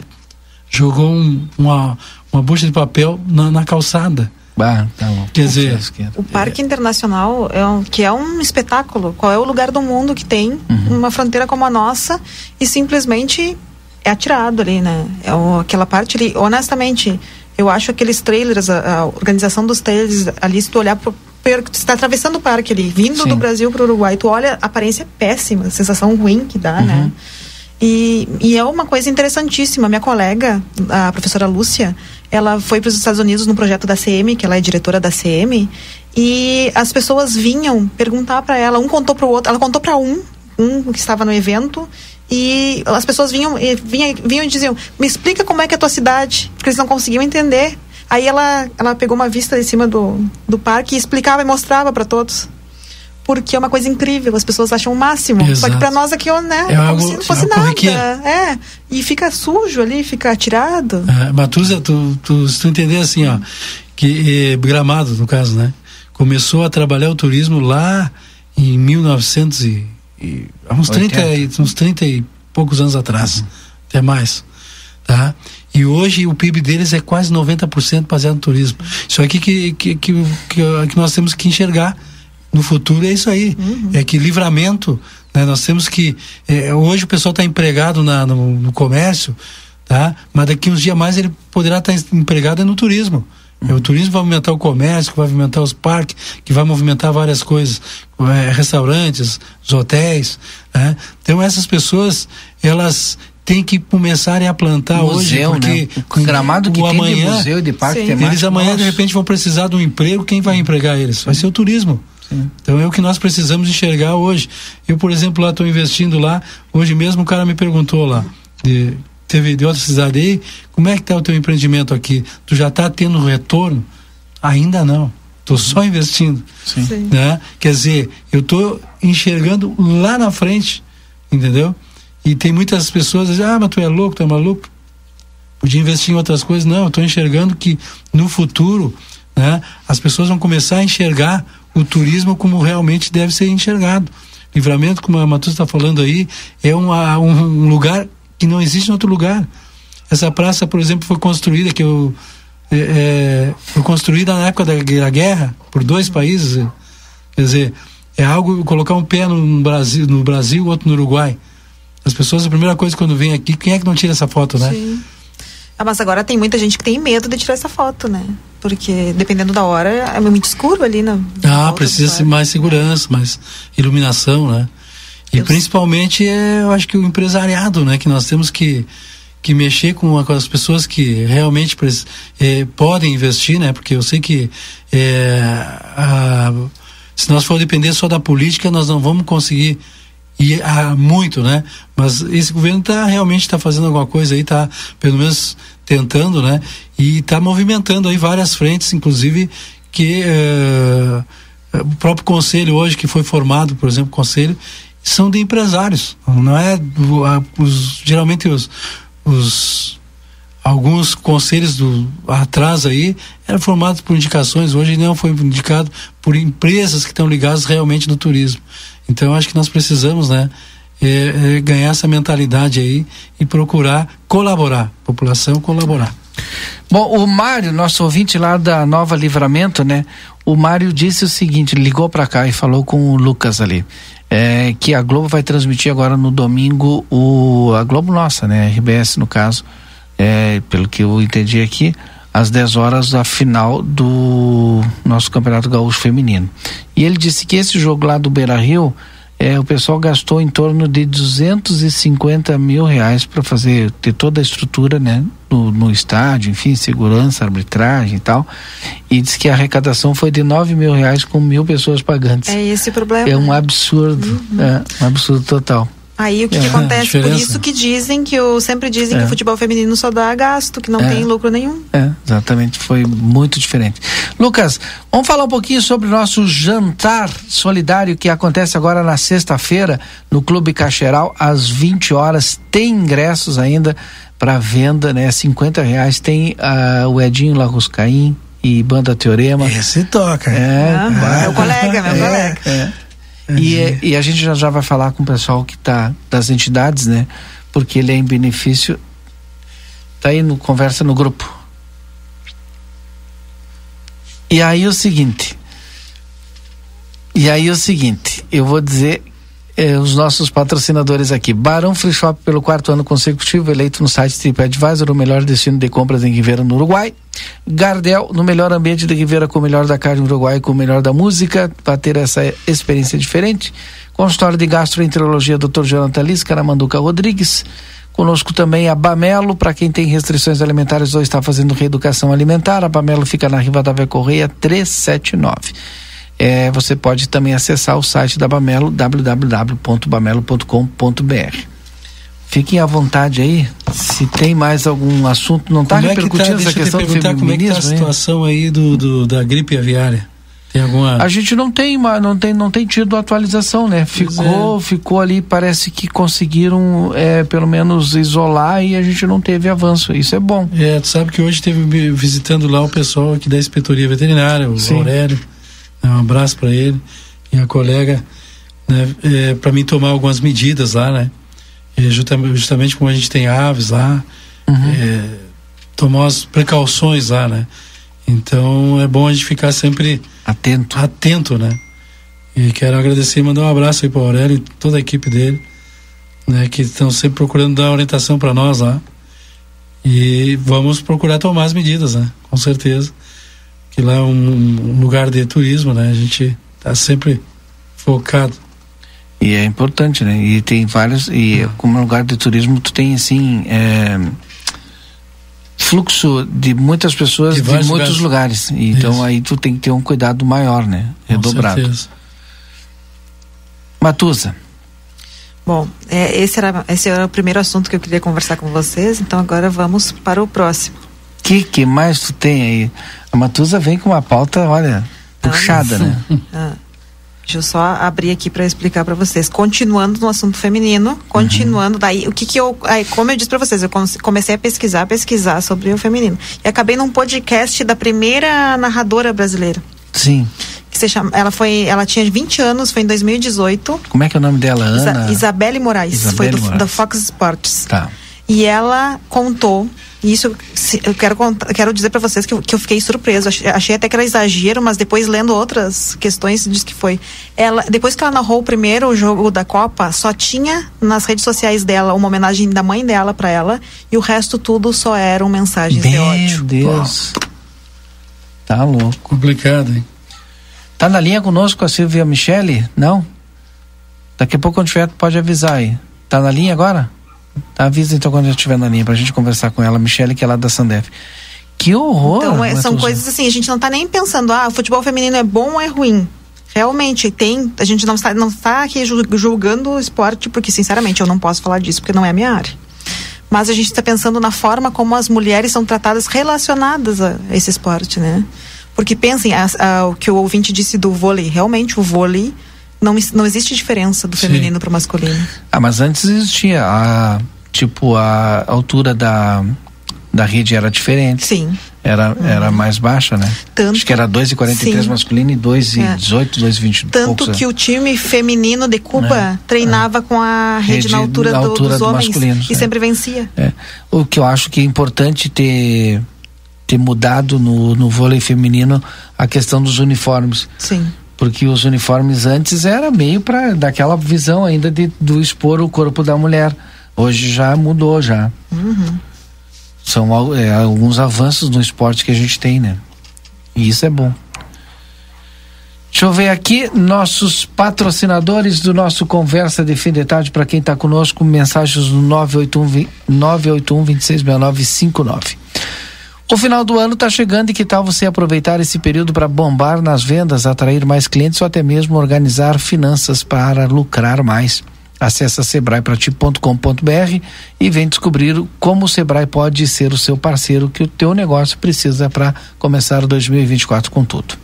jogou um, uma, uma bucha de papel na, na calçada. Bah, tá bom. Quer dizer, o Parque Internacional é um, que é um espetáculo. Qual é o lugar do mundo que tem uhum. uma fronteira como a nossa e simplesmente é atirado ali, né? É o, aquela parte ali, honestamente, eu acho aqueles trailers, a, a organização dos trailers ali, se tu olhar pro tu está atravessando o parque ali, vindo Sim. do Brasil para o Uruguai, tu olha, a aparência é péssima, a sensação ruim que dá, né? uhum. né? E, e é uma coisa interessantíssima. Minha colega, a professora Lúcia, ela foi para os Estados Unidos no projeto da CM, que ela é diretora da CM, e as pessoas vinham perguntar para ela, um contou para o outro, ela contou para um, um que estava no evento, e as pessoas vinham, vinham, vinham e diziam: Me explica como é que é a tua cidade, porque eles não conseguiam entender. Aí ela, ela pegou uma vista de cima do, do parque e explicava e mostrava para todos porque é uma coisa incrível, as pessoas acham o máximo. Exato. Só que para nós aqui, né, é, é como se não fosse nada. É, e fica sujo ali, fica atirado. É, Matusa, tu, tu, se tu entender assim, ó, que é, Gramado, no caso, né, começou a trabalhar o turismo lá em 1900 e, e uns 30, uns 30 e poucos anos atrás, uhum. até mais, tá? E hoje o PIB deles é quase 90% baseado no turismo. Isso aqui que, que, que, que, que nós temos que enxergar no futuro é isso aí. Uhum. É que livramento, né? Nós temos que. É, hoje o pessoal está empregado na, no, no, comércio, tá? Mas daqui uns dias mais ele poderá estar tá empregado no turismo. Uhum. O turismo vai movimentar o comércio, vai movimentar os parques, que vai movimentar várias coisas, é, restaurantes, os hotéis. Né? Então essas pessoas, elas têm que começarem a plantar museu, hoje, porque né? com gramado que o tem amanhã, de museu de parque temático, eles amanhã nossa. de repente vão precisar de um emprego, quem vai empregar eles? Vai ser o turismo. Então é o que nós precisamos enxergar hoje. Eu, por exemplo, lá estou investindo lá. Hoje mesmo o cara me perguntou lá, de, teve de outra cidade aí, como é que está o teu empreendimento aqui? Tu já está tendo retorno? Ainda não. Estou só investindo. Sim. Sim. Né? Quer dizer, eu estou enxergando lá na frente, entendeu? E tem muitas pessoas que dizem, ah, mas tu é louco, tu é maluco. Podia investir em outras coisas. Não, eu estou enxergando que no futuro né, as pessoas vão começar a enxergar o turismo como realmente deve ser enxergado. Livramento, como a Matus está falando aí, é uma, um, lugar que não existe em outro lugar. Essa praça, por exemplo, foi construída que eu, é, é, foi construída na época da, da, guerra por dois países. Quer dizer, é algo colocar um pé no Brasil, no Brasil, outro no Uruguai. As pessoas, a primeira coisa quando vem aqui, quem é que não tira essa foto, né? Sim. Ah, mas agora tem muita gente que tem medo de tirar essa foto, né? Porque dependendo da hora, é muito escuro ali, né? Ah, precisa mais segurança, mais iluminação, né? E eu principalmente, é, eu acho que o empresariado, né? Que nós temos que, que mexer com, com as pessoas que realmente é, podem investir, né? Porque eu sei que é, a, se nós for depender só da política, nós não vamos conseguir e há muito, né? Mas esse governo está realmente está fazendo alguma coisa aí, está pelo menos tentando, né? E está movimentando aí várias frentes, inclusive que uh, o próprio conselho hoje que foi formado, por exemplo, conselho são de empresários, não é os, geralmente os, os alguns conselhos do atrás aí eram formados por indicações, hoje não foi indicado por empresas que estão ligadas realmente no turismo. Então acho que nós precisamos, né, é, é ganhar essa mentalidade aí e procurar colaborar, população colaborar. Bom, o Mário, nosso ouvinte lá da Nova Livramento, né? O Mário disse o seguinte, ligou para cá e falou com o Lucas ali, é, que a Globo vai transmitir agora no domingo o a Globo nossa, né? RBS no caso, é, pelo que eu entendi aqui, às 10 horas a final do nosso Campeonato Gaúcho Feminino. E ele disse que esse jogo lá do Beira Rio, é, o pessoal gastou em torno de 250 mil reais para fazer ter toda a estrutura né, no, no, estádio, enfim, segurança, arbitragem e tal. E diz que a arrecadação foi de 9 mil reais com mil pessoas pagantes. É esse o problema. É um né? absurdo, uhum. é, um absurdo total. Aí o que, é, que acontece? Por isso que dizem que o sempre dizem é. que o futebol feminino só dá gasto, que não é. tem lucro nenhum. É, exatamente, foi muito diferente. Lucas, vamos falar um pouquinho sobre o nosso jantar solidário que acontece agora na sexta-feira no Clube Cacheral às 20 horas. Tem ingressos ainda para venda, né? 50 reais. Tem uh, o Edinho Larruscaim e Banda Teorema. Esse toca. É, ah, meu colega, meu é, colega. É. E, é, e a gente já, já vai falar com o pessoal que está das entidades, né? Porque ele é em benefício. Tá aí no conversa no grupo. E aí o seguinte. E aí o seguinte, eu vou dizer eh, os nossos patrocinadores aqui. Barão Free Shop pelo quarto ano consecutivo, eleito no site TripAdvisor, o melhor destino de compras em Ribeira, no Uruguai. Gardel, no melhor ambiente de Ribeira, com o melhor da carne no Uruguai, com o melhor da música, para ter essa experiência diferente. Consultório de Gastroenterologia, Dr. Jonathan Liz, Caramanduca Rodrigues. Conosco também a Bamelo, para quem tem restrições alimentares ou está fazendo reeducação alimentar. A Bamelo fica na Riva da Vé Correia 379. É, você pode também acessar o site da Bamelo, www.bamelo.com.br. Fiquem à vontade aí, se tem mais algum assunto, não está repercutindo é que tá, essa questão do feminismo? Como é que está a situação aí do, do, da gripe aviária? Tem alguma... A gente não tem, não tem, não tem tido atualização, né? Ficou, é. ficou ali, parece que conseguiram é, pelo menos isolar e a gente não teve avanço. Isso é bom. É, tu sabe que hoje teve visitando lá o pessoal aqui da inspetoria veterinária, o Sim. Aurélio. Né, um abraço para ele e a colega, né, é, para mim tomar algumas medidas lá, né? E justamente, justamente como a gente tem aves lá, uhum. é, tomar as precauções lá, né? Então é bom a gente ficar sempre atento, atento, né? E quero agradecer e mandar um abraço aí para o Aurélio e toda a equipe dele, né? Que estão sempre procurando dar orientação para nós lá. E vamos procurar tomar as medidas, né? Com certeza que lá é um, um lugar de turismo, né? A gente está sempre focado. E é importante, né? E tem vários e é. como lugar de turismo tu tem assim é, fluxo de muitas pessoas de, de muitos lugares. lugares. Então Isso. aí tu tem que ter um cuidado maior, né? Redobrado. Com certeza. Matusa. Bom, é, esse, era, esse era o primeiro assunto que eu queria conversar com vocês, então agora vamos para o próximo que que mais tu tem aí? A Matusa vem com uma pauta, olha, puxada, né? Ah, deixa eu só abrir aqui para explicar para vocês. Continuando no assunto feminino, continuando, uhum. daí o que que eu, aí, como eu disse para vocês, eu comecei a pesquisar, pesquisar sobre o feminino e acabei num podcast da primeira narradora brasileira. Sim. Que se chama, ela foi, ela tinha 20 anos, foi em 2018. Como é que é o nome dela, Ana? Isa, Isabelle Moraes, Isabelle foi do, Moraes. da Fox Sports. Tá. E ela contou isso eu quero, quero dizer para vocês que eu, que eu fiquei surpreso. Achei, achei, até que era exagero, mas depois lendo outras questões, diz que foi. Ela, depois que ela narrou o primeiro jogo da Copa, só tinha nas redes sociais dela uma homenagem da mãe dela para ela e o resto tudo só eram mensagens Meu de ódio. Meu Deus. Tá louco. Complicado, hein? Tá na linha conosco a Silvia Michele? Não? Daqui a pouco quando tiver, pode avisar aí. Tá na linha agora? Avisa então quando eu estiver na linha pra gente conversar com ela, Michele, que é lá da Sandef. Que horror! Então, é, são coisas assim, a gente não tá nem pensando, ah, o futebol feminino é bom ou é ruim. Realmente, tem. A gente não está, não está aqui julgando o esporte, porque, sinceramente, eu não posso falar disso, porque não é a minha área. Mas a gente está pensando na forma como as mulheres são tratadas relacionadas a esse esporte, né? Porque pensem, a, a, o que o ouvinte disse do vôlei, realmente o vôlei não, não existe diferença do feminino para o masculino. Ah, mas antes existia a tipo a altura da da rede era diferente. Sim. Era, uhum. era mais baixa, né? Tanto, Acho que era 2,43 masculino e 2,18, é. 2,20 Tanto poucos, é. que é. o time feminino de Cuba é. treinava é. com a rede, rede na altura, na altura do, dos do homens e é. sempre vencia. O que eu acho que é importante ter, ter mudado no, no vôlei feminino a questão dos uniformes. Sim porque os uniformes antes era meio para daquela visão ainda de do expor o corpo da mulher. Hoje já mudou já. Uhum. São é, alguns avanços no esporte que a gente tem, né? E isso é bom. Deixa eu ver aqui nossos patrocinadores do nosso Conversa de Fim de Tarde para quem está conosco, mensagens no 981 981 266959. O final do ano está chegando e que tal você aproveitar esse período para bombar nas vendas, atrair mais clientes ou até mesmo organizar finanças para lucrar mais? Acesse sebraeprati.com.br e vem descobrir como o Sebrae pode ser o seu parceiro que o teu negócio precisa para começar 2024 com tudo.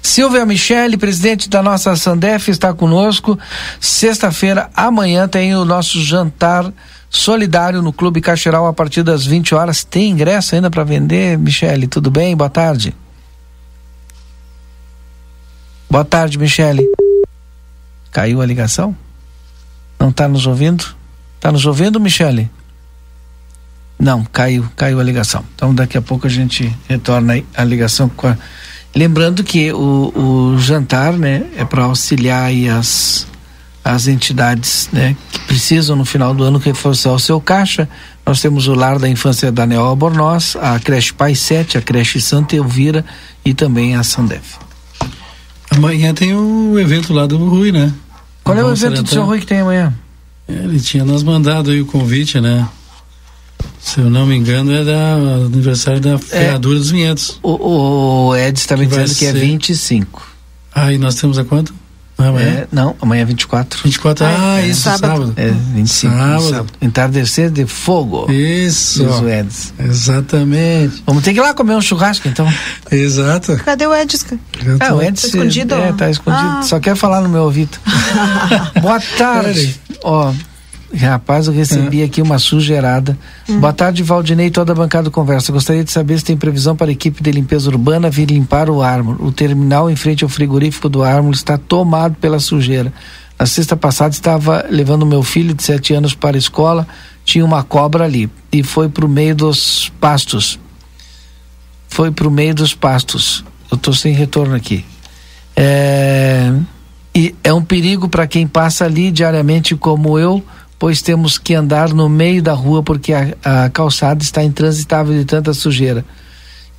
Silvia Michele, presidente da nossa Sandef, está conosco. Sexta-feira, amanhã, tem o nosso jantar solidário no Clube Caixeral a partir das 20 horas. Tem ingresso ainda para vender, Michele? Tudo bem? Boa tarde. Boa tarde, Michele. Caiu a ligação? Não está nos ouvindo? Está nos ouvindo, Michele? Não, caiu, caiu a ligação. Então daqui a pouco a gente retorna a ligação com a... Lembrando que o, o jantar, né, é para auxiliar aí as as entidades né, que precisam no final do ano reforçar o seu caixa. Nós temos o Lar da Infância Daniel Albornoz, a creche Pai 7, a creche Santa Elvira e também a Sandef. Amanhã tem o evento lá do Rui, né? Qual é o evento do seu Rui que tem amanhã? Ele tinha nos mandado aí o convite, né? Se eu não me engano, é da aniversário da Ferradura é, dos Vinhedos. O, o Ed está me dizendo que é 25. Ah, e nós temos a quanto? Amanhã? É, não, amanhã é 24. 24, ah, ah é, isso, sábado. sábado. É, 25, sábado. sábado. Entardecer de fogo. Isso. Os Eds. Exatamente. Vamos ter que ir lá comer um churrasco, então. Exato. Cadê o Edis? Ah, o Edis. Tá escondido? É, tá escondido. Ah. Só quer falar no meu ouvido. Boa tarde. Ó, Rapaz, eu recebi é. aqui uma sujeirada. Hum. Boa tarde, Valdinei, toda a bancada do Conversa. Gostaria de saber se tem previsão para a equipe de limpeza urbana vir limpar o Ármor. O terminal em frente ao frigorífico do Ármor está tomado pela sujeira. Na sexta passada estava levando meu filho de sete anos para a escola, tinha uma cobra ali e foi para o meio dos pastos. Foi para o meio dos pastos. Eu estou sem retorno aqui. É... E é um perigo para quem passa ali diariamente como eu pois temos que andar no meio da rua porque a, a calçada está intransitável de tanta sujeira.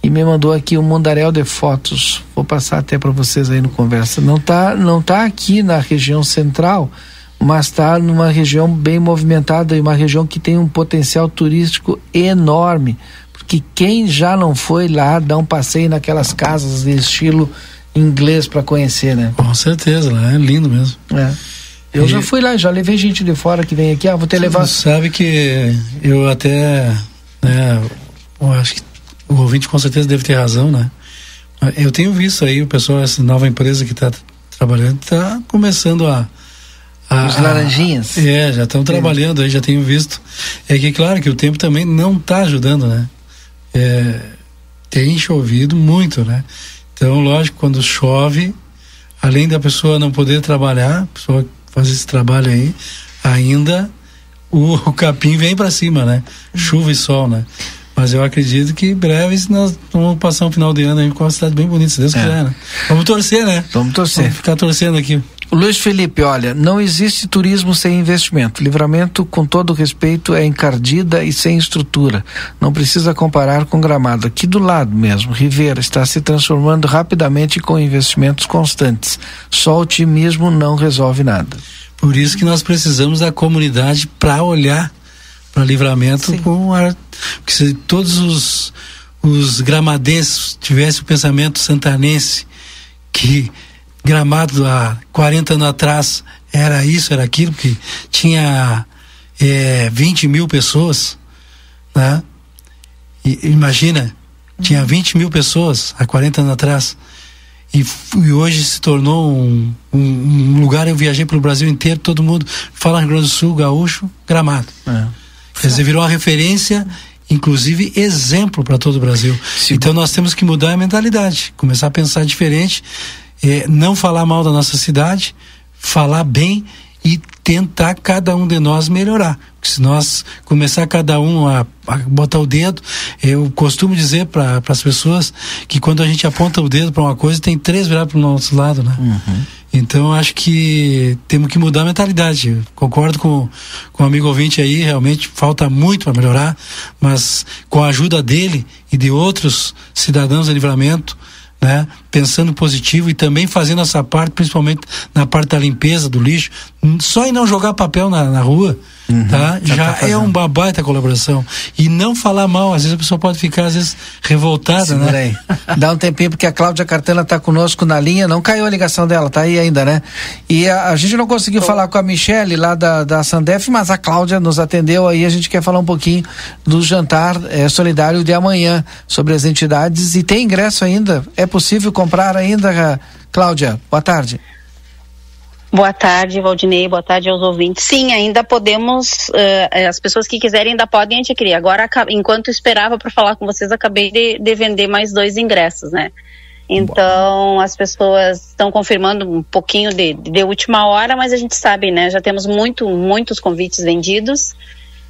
E me mandou aqui um mundaréu de fotos. Vou passar até para vocês aí no conversa. Não tá, não tá aqui na região central, mas está numa região bem movimentada e uma região que tem um potencial turístico enorme. Porque quem já não foi lá dar um passeio naquelas casas de estilo inglês para conhecer, né? Com certeza, lá é lindo mesmo. É. Eu e... já fui lá, já levei gente de fora que vem aqui, ah, vou ter levar. Sabe que eu até, né, eu acho que o ouvinte com certeza deve ter razão, né? Eu tenho visto aí o pessoal, essa nova empresa que está trabalhando, está começando a, a, Os laranjinhas. A, é, já estão trabalhando aí, já tenho visto. É que claro que o tempo também não está ajudando, né? É, tem chovido muito, né? Então, lógico, quando chove, além da pessoa não poder trabalhar, a pessoa fazer esse trabalho aí, ainda o, o capim vem para cima, né? Chuva e sol, né? Mas eu acredito que em breve nós vamos passar um final de ano aí com uma cidade bem bonita, se Deus é. quiser, né? Vamos torcer, né? Vamos torcer. Vamos ficar torcendo aqui. Luiz Felipe, olha, não existe turismo sem investimento. Livramento, com todo respeito, é encardida e sem estrutura. Não precisa comparar com Gramado. Aqui do lado mesmo, Rivera está se transformando rapidamente com investimentos constantes. Só otimismo não resolve nada. Por isso que nós precisamos da comunidade para olhar para livramento Sim. com ar. Porque se todos os, os gramadenses tivessem o pensamento santanense que Gramado há 40 anos atrás era isso, era aquilo, que tinha é, 20 mil pessoas, né? E, imagina, tinha 20 mil pessoas há 40 anos atrás. E, e hoje se tornou um, um, um, lugar, eu viajei pelo Brasil inteiro, todo mundo fala Rio Grande do Sul, gaúcho, gramado. É. Quer dizer, virou uma referência, inclusive exemplo para todo o Brasil. Sim. Então nós temos que mudar a mentalidade, começar a pensar diferente é, não falar mal da nossa cidade, falar bem e tentar cada um de nós melhorar. Porque se nós começar cada um a, a botar o dedo, eu costumo dizer para as pessoas que quando a gente aponta o dedo para uma coisa, tem três virados para o nosso lado, né? Uhum. Então acho que temos que mudar a mentalidade. Concordo com, com o amigo ouvinte aí, realmente falta muito para melhorar, mas com a ajuda dele e de outros cidadãos de livramento, né? Pensando positivo e também fazendo essa parte, principalmente na parte da limpeza do lixo. Só em não jogar papel na, na rua, uhum, tá? Já, tá é uma baita colaboração. E não falar mal, às vezes a pessoa pode ficar, às vezes, revoltada, Segura né? Aí. Dá um tempinho, porque a Cláudia Cartela está conosco na linha, não caiu a ligação dela, tá aí ainda, né? E a, a gente não conseguiu falar com a Michelle lá da, da Sandef, mas a Cláudia nos atendeu aí, a gente quer falar um pouquinho do jantar é, solidário de amanhã, sobre as entidades, e tem ingresso ainda, é possível comprar ainda, Cláudia? Boa tarde. Boa tarde, Valdinei. Boa tarde aos ouvintes. Sim, ainda podemos, uh, as pessoas que quiserem ainda podem adquirir. Agora, enquanto esperava para falar com vocês, acabei de, de, vender mais dois ingressos, né? Então, as pessoas estão confirmando um pouquinho de, de última hora, mas a gente sabe, né? Já temos muito, muitos convites vendidos.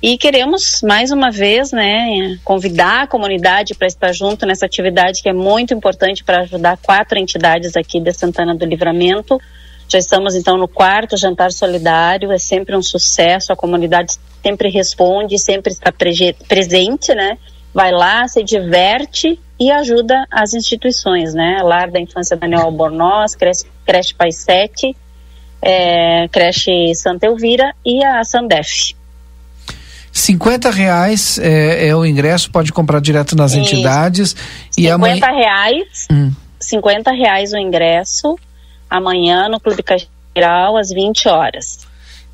E queremos, mais uma vez, né, convidar a comunidade para estar junto nessa atividade que é muito importante para ajudar quatro entidades aqui de Santana do Livramento. Já estamos, então, no quarto jantar solidário, é sempre um sucesso, a comunidade sempre responde, sempre está pre presente, né? Vai lá, se diverte e ajuda as instituições, né? Lar da Infância Daniel Albornoz, Creche, Creche Pai 7, é, Creche Santa Elvira e a Sandef. 50 reais é, é, o ingresso, pode comprar direto nas Isso. entidades. 50 e amanhã... reais, hum. 50 reais o ingresso, amanhã no Clube Cageral, às 20 horas.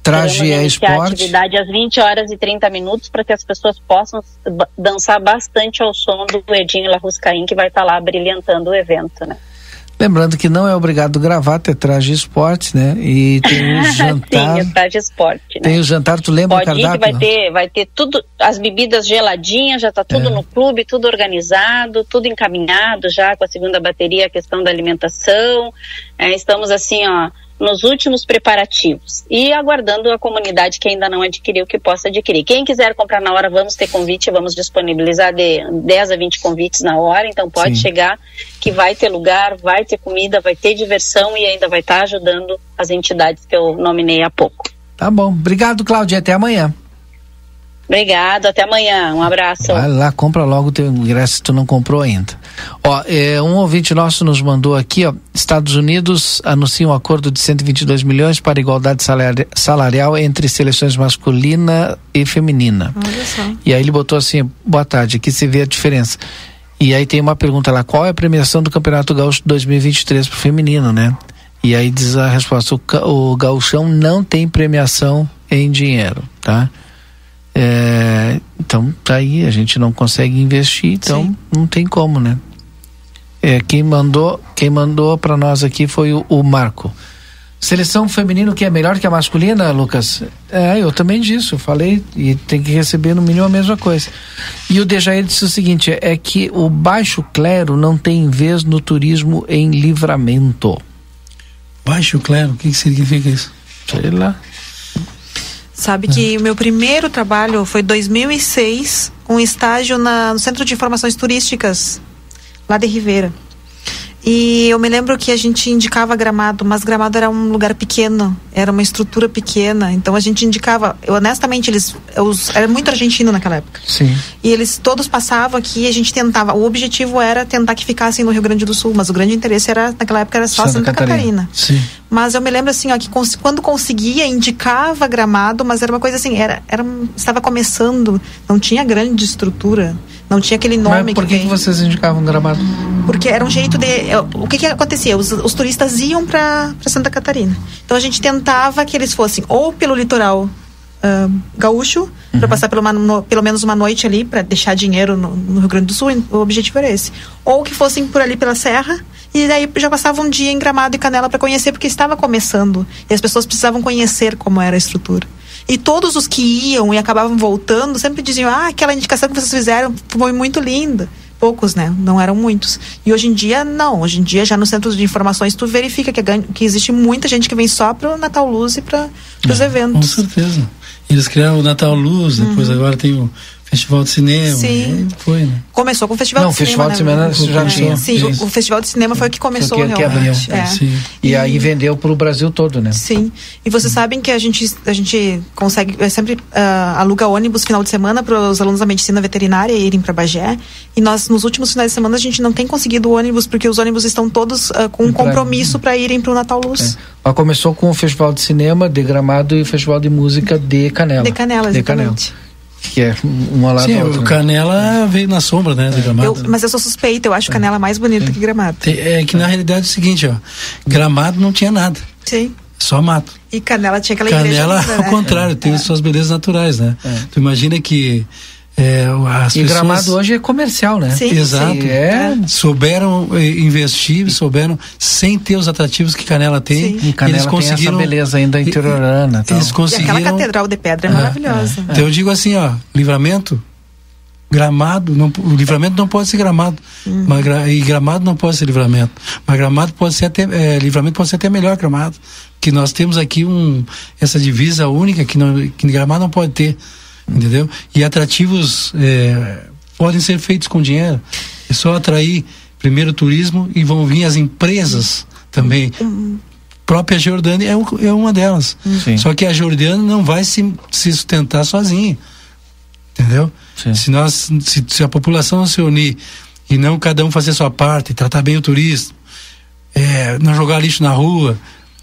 Traje é esporte? a atividade às 20 horas e 30 minutos para que as pessoas possam dançar bastante ao som do Edinho Larruscaim, que vai estar tá lá brilhantando o evento, né? Lembrando que não é obrigado gravar, ter traje esporte, né? E tem o jantar. Sim, é traje esporte. Né? Tem o jantar, tu lembra Pode o cardápio? Ir vai ter, vai ter tudo, as bebidas geladinhas, já está tudo é. no clube, tudo organizado, tudo encaminhado já com a segunda bateria, a questão da alimentação. É, estamos assim, ó nos últimos preparativos e aguardando a comunidade que ainda não adquiriu que possa adquirir. Quem quiser comprar na hora, vamos ter convite, vamos disponibilizar de 10 a 20 convites na hora, então pode Sim. chegar que vai ter lugar, vai ter comida, vai ter diversão e ainda vai estar ajudando as entidades que eu nominei há pouco. Tá bom. Obrigado, Cláudia. Até amanhã. Obrigado, até amanhã. Um abraço. Vai lá, compra logo o teu ingresso se tu não comprou ainda. Ó, é, um ouvinte nosso nos mandou aqui, ó, Estados Unidos anuncia um acordo de 122 milhões para igualdade salarial entre seleções masculina e feminina. Olha só. E aí ele botou assim, boa tarde, aqui se vê a diferença. E aí tem uma pergunta lá, qual é a premiação do Campeonato Gaúcho 2023 para o feminino, né? E aí diz a resposta, o, o gauchão não tem premiação em dinheiro, tá? É, então tá aí, a gente não consegue investir, então Sim. não tem como, né? É, quem mandou, quem mandou para nós aqui foi o, o Marco. Seleção feminino que é melhor que a masculina, Lucas? É, eu também disse, eu falei, e tem que receber no mínimo a mesma coisa. E o Dejair disse o seguinte: é que o baixo clero não tem vez no turismo em livramento. Baixo clero, o que, que significa isso? Sei lá. Sabe que o meu primeiro trabalho foi 2006, um estágio na, no Centro de Informações Turísticas, lá de Ribeira. E eu me lembro que a gente indicava Gramado, mas Gramado era um lugar pequeno, era uma estrutura pequena. Então a gente indicava, eu, honestamente, eles os, era muito argentino naquela época. Sim. E eles todos passavam aqui e a gente tentava. O objetivo era tentar que ficassem no Rio Grande do Sul, mas o grande interesse era naquela época era só Santa, Santa Catarina. Catarina. Sim. Mas eu me lembro assim, ó, que cons quando conseguia indicava Gramado, mas era uma coisa assim, era, era estava começando, não tinha grande estrutura. Não tinha aquele nome Mas por que, que, que vocês indicavam Gramado? Porque era um jeito de. O que, que acontecia? Os, os turistas iam para Santa Catarina. Então a gente tentava que eles fossem ou pelo litoral uh, gaúcho, uhum. para passar pelo, no, pelo menos uma noite ali, para deixar dinheiro no, no, Rio Grande do Sul. O objetivo era esse. Ou que fossem por ali pela Serra. E daí já passava um dia em Gramado e Canela para conhecer, porque estava começando. E as pessoas precisavam conhecer como era a estrutura. E todos os que iam e acabavam voltando sempre diziam: Ah, aquela indicação que vocês fizeram foi muito linda. Poucos, né? Não eram muitos. E hoje em dia, não. Hoje em dia, já nos centros de informações, tu verifica que, que existe muita gente que vem só para o Natal Luz e para os é, eventos. Com certeza. Eles criaram o Natal Luz, depois uhum. agora tem o Festival de Cinema. Sim. Foi, né? Começou com o Festival Não, de Festival Cinema. Não, Festival de Cinema já tinha. Sim, o, o, Festival de Cinema foi o que começou foi que, realmente. Que abriu. É. Sim. E, e aí vendeu para o Brasil todo, né? Sim. E vocês hum. sabem que a gente, a gente consegue, é sempre uh, aluga ônibus final de semana para os alunos da medicina veterinária irem para Bagé. E nós, nos últimos finais de semana, a gente não tem conseguido ônibus porque os ônibus estão todos uh, com um compromisso para irem para o Natal Luz. É. Começou com o Festival de Cinema de Gramado e o Festival de Música de Canela. De Canela, exatamente. De Canela que é uma lá Sim, o Canela veio na sombra, né, do Gramado. Eu, mas eu sou suspeita, eu acho Canela mais bonita que Gramado. É que na realidade é o seguinte, ó, Gramado não tinha nada. Sim. Só mato. E Canela tinha aquela Canela, igreja. ao né? contrário, tem é. suas belezas naturais, né? É. Tu imagina que é, as e pessoas... Gramado hoje é comercial, né? Sim, Exato. Sim. É. Souberam eh, investir, souberam, sem ter os atrativos que Canela tem. Sim. E Canela eles conseguiram, tem essa beleza ainda interiorana. Eles conseguiram... E aquela catedral de pedra é, é maravilhosa. É. Então eu digo assim, ó, livramento, gramado, não, o livramento não pode ser gramado. Hum. Mas, e gramado não pode ser livramento. Mas gramado pode ser até, é, livramento pode ser até melhor gramado. Que nós temos aqui um, essa divisa única que, não, que gramado não pode ter entendeu? E atrativos é, podem ser feitos com dinheiro. É só atrair primeiro o turismo e vão vir as empresas também. Uhum. Própria Jordânia é, é uma delas. Sim. Só que a Jordânia não vai se, se sustentar sozinha. Entendeu? Sim. Se nós se, se, a população não se unir e não cada um fazer sua parte, tratar bem o turista, é, não jogar lixo na rua,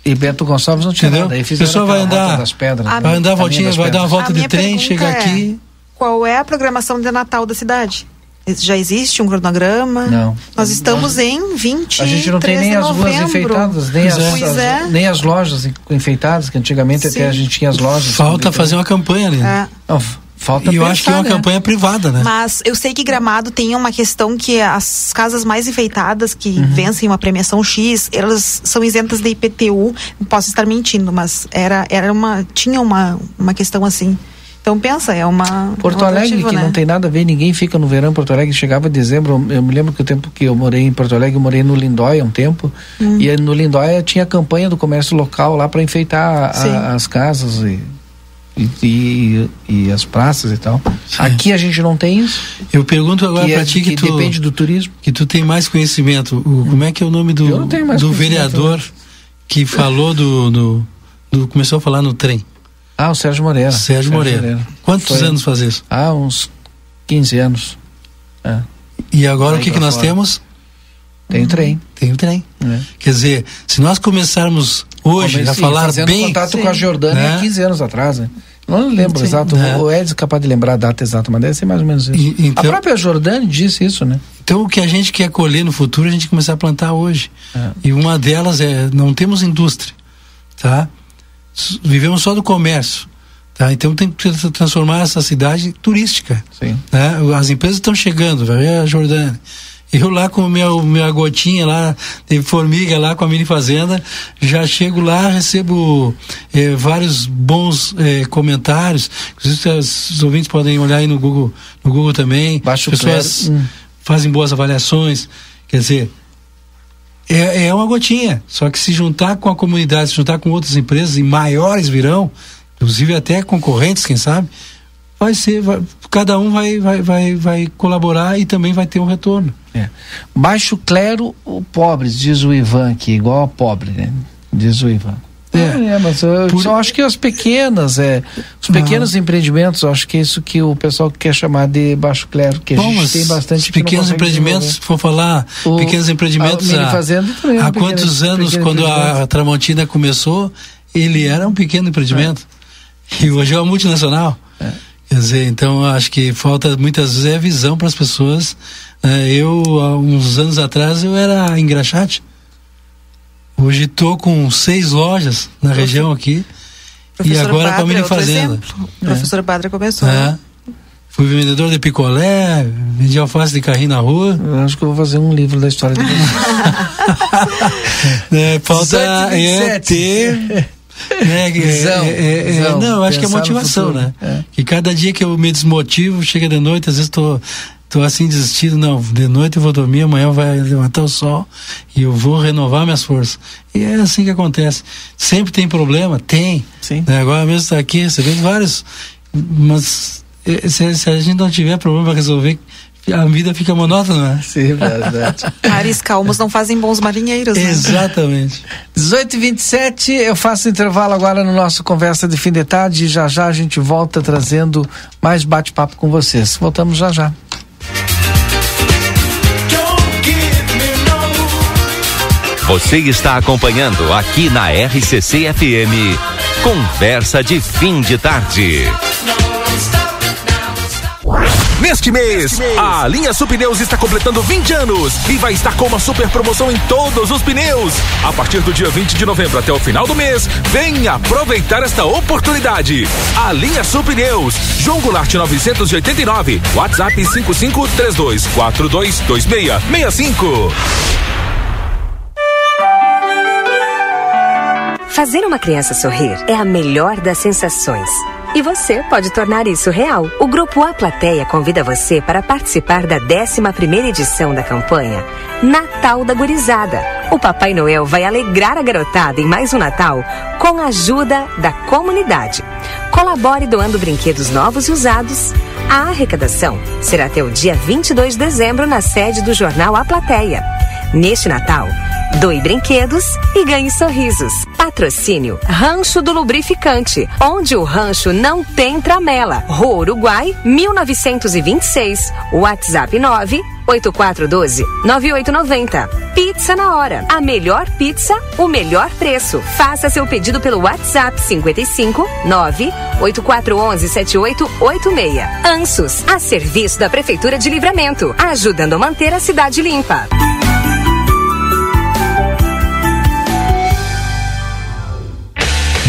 e Bento Gonçalves não tinha Entendeu? nada. Aí pessoa vai andar, das pedras, a vai andar voltinha, vai dar uma volta de trem, chegar é, aqui. Qual é a programação de Natal da cidade? Já existe um cronograma? Não. Nós estamos em 20 A gente não tem nem as ruas enfeitadas, nem as, é. as é. nem as lojas enfeitadas, que antigamente Sim. até a gente tinha as lojas. Falta fazer uma campanha ali. É. Não, Falta e eu pensar, acho que é uma né? campanha privada, né? Mas eu sei que Gramado tem uma questão que as casas mais enfeitadas que uhum. vencem uma premiação X, elas são isentas de IPTU. Posso estar mentindo, mas era, era uma tinha uma, uma questão assim. Então pensa, é uma Porto é um Alegre que né? não tem nada a ver, ninguém fica no verão em Porto Alegre, chegava dezembro, eu me lembro que o tempo que eu morei em Porto Alegre, eu morei no Lindóia um tempo, Hum. e no Lindóia tinha campanha do comércio local lá para enfeitar a, as casas e e, e, e, as praças e tal. Sim. Aqui a gente não tem isso. Eu pergunto agora para é, ti que, que, tu depende do turismo, que tu tem mais conhecimento. O, como é que é o nome do do vereador que falou do, do, do, começou a falar no trem? Ah, o Sérgio Moreira. Sérgio, Sérgio Moreira. Moreira. Quantos Foi, anos faz isso? Ah, uns 15 anos. É. E agora Aí o que que nós fora. temos? Tem o trem. Tem o trem. É. Quer dizer, se nós começarmos hoje Comecei, a falar bem. contato com a Jordânia né? 15 anos atrás, né? Não lembro Sim, exato. né? O Edson é capaz de lembrar a data exata, mas deve ser mais ou menos isso. E, então, a própria Jordânia disse isso, né? Então o que a gente quer colher no futuro, a gente começar a plantar hoje. É. E uma delas é não temos indústria, tá? Vivemos só do comércio. Tá? Então tem que transformar essa cidade turística. Sim. Né? As empresas estão chegando, vai ver a Jordânia. Eu lá com minha, minha gotinha lá de formiga lá com a mini fazenda, já chego lá, recebo eh, vários bons eh, comentários. Inclusive os ouvintes podem olhar aí no Google, no Google também. Baixo pessoas hum. fazem boas avaliações. Quer dizer, é, é uma gotinha. Só que se juntar com a comunidade, se juntar com outras empresas, e maiores virão, inclusive até concorrentes, quem sabe, vai ser, vai, cada um vai, vai, vai, vai colaborar e também vai ter um retorno. É. Baixo clero, o pobres, diz o Ivan aqui, igual a pobre, né? Diz o Ivan. É, é mas eu Por... só acho que as pequenas, é, os pequenos ah. empreendimentos, acho que é isso que o pessoal quer chamar de baixo clero, que Bom, a gente tem bastante pequenos empreendimentos, se for falar, o, pequenos empreendimentos há, é há quantos anos, quando a Tramontina começou, ele era um pequeno empreendimento é. e hoje é uma multinacional. É. Quer dizer, então acho que falta muitas vezes é visão para as pessoas. É, eu, há uns anos atrás, eu era engraxate Hoje estou com seis lojas na Professor, região aqui. e agora com a mini fazenda. Professor é. Badra começou. É. Fui vendedor de picolé, vendi alface de carrinho na rua. Eu acho que eu vou fazer um livro da história de é, Falta é ter. Né, visão, é, é, é, visão, não, acho que é motivação, né? É. Que cada dia que eu me desmotivo, chega de noite, às vezes estou tô assim desistido, não, de noite eu vou dormir, amanhã vai levantar o sol e eu vou renovar minhas forças. E é assim que acontece. Sempre tem problema? Tem. Sim. Né? Agora mesmo está aqui, você vê vários, mas eh, se, se, a gente não tiver problema para resolver, a vida fica monótona, né? Sim, verdade. Mares calmos não fazem bons marinheiros, né? Exatamente. 18 e 27 eu faço intervalo agora no nosso Conversa de Fim de Tarde e já já a gente volta trazendo mais bate-papo com vocês. Voltamos já já. Você está acompanhando aqui na RCC FM. Conversa de fim de tarde. Neste mês, a linha Supneus está completando 20 anos e vai estar com uma super promoção em todos os pneus. A partir do dia 20 de novembro até o final do mês, venha aproveitar esta oportunidade. A linha Supneus, João Goulart 989, WhatsApp 5532422665. Fazer uma criança sorrir é a melhor das sensações. E você pode tornar isso real. O Grupo A Plateia convida você para participar da 11ª edição da campanha Natal da Gurizada. O Papai Noel vai alegrar a garotada em mais um Natal com a ajuda da comunidade. Colabore doando brinquedos novos e usados. A arrecadação será até o dia 22 de dezembro na sede do jornal A Plateia. Neste Natal, doe brinquedos e ganhe sorrisos. Patrocínio Rancho do Lubrificante, onde o rancho não tem tramela. Rua Uruguai, 1926. WhatsApp 9 8412 9890. Pizza na hora. A melhor pizza, o melhor preço. Faça seu pedido pelo WhatsApp 55 9 8411 7886. Ansos, a serviço da Prefeitura de Livramento, ajudando a manter a cidade limpa.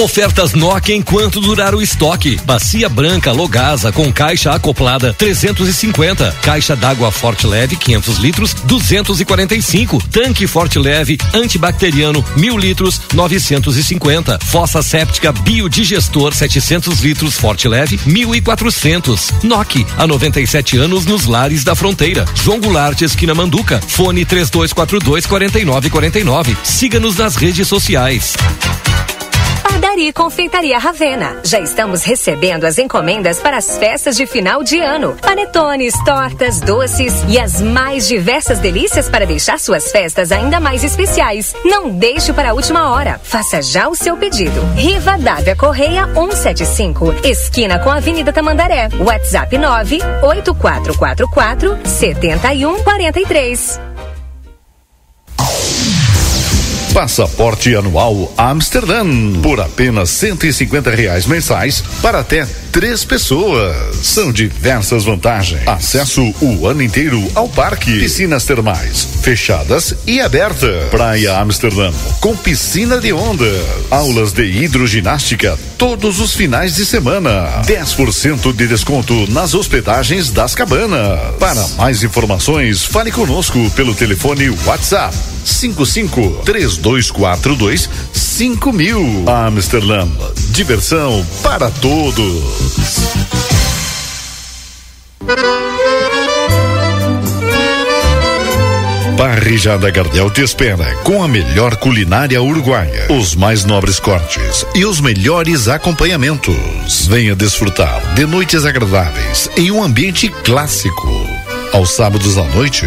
Ofertas Nokia enquanto durar o estoque. Bacia branca Logasa com caixa acoplada 350. Caixa d'água Forte Leve 500 litros 245. Tanque Forte Leve antibacteriano 1000 litros 950. Fossa séptica biodigestor 700 litros Forte Leve 1400. Nokia há 97 anos nos lares da fronteira. João Goulart esquina Manduca. Fone 3242 4949. Siga-nos nas redes sociais. Padaria e Confeitaria Ravena. Já estamos recebendo as encomendas para as festas de final de ano. Panetones, tortas, doces e as mais diversas delícias para deixar suas festas ainda mais especiais. Não deixe para a última hora. Faça já o seu pedido. Riva Dávia Correia 175, esquina com a Avenida Tamandaré. WhatsApp 98444 7143. Passaporte anual Amsterdã por apenas 150 reais mensais para até três pessoas. São diversas vantagens. Acesso o ano inteiro ao parque, piscinas termais fechadas e abertas. Praia Amsterdã com piscina de onda, aulas de hidroginástica todos os finais de semana. 10% de desconto nas hospedagens das cabanas. Para mais informações, fale conosco pelo telefone WhatsApp 55 3242 5000. Amsterdã, diversão para todos. Parrijada Gardel te espera com a melhor culinária uruguaia, os mais nobres cortes e os melhores acompanhamentos. Venha desfrutar de noites agradáveis em um ambiente clássico. Aos sábados à noite,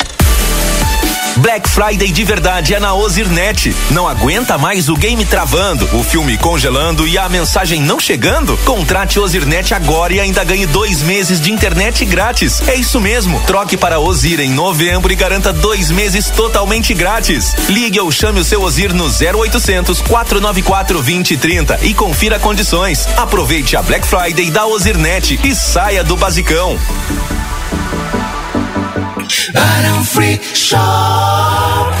Black Friday de verdade é na Ozirnet. Não aguenta mais o game travando, o filme congelando e a mensagem não chegando? Contrate Ozirnet agora e ainda ganhe dois meses de internet grátis. É isso mesmo. Troque para Ozir em novembro e garanta dois meses totalmente grátis. Ligue ou chame o seu Ozir no 0800 494 2030 e confira condições. Aproveite a Black Friday da Ozirnet e saia do basicão. Barão Free Shop.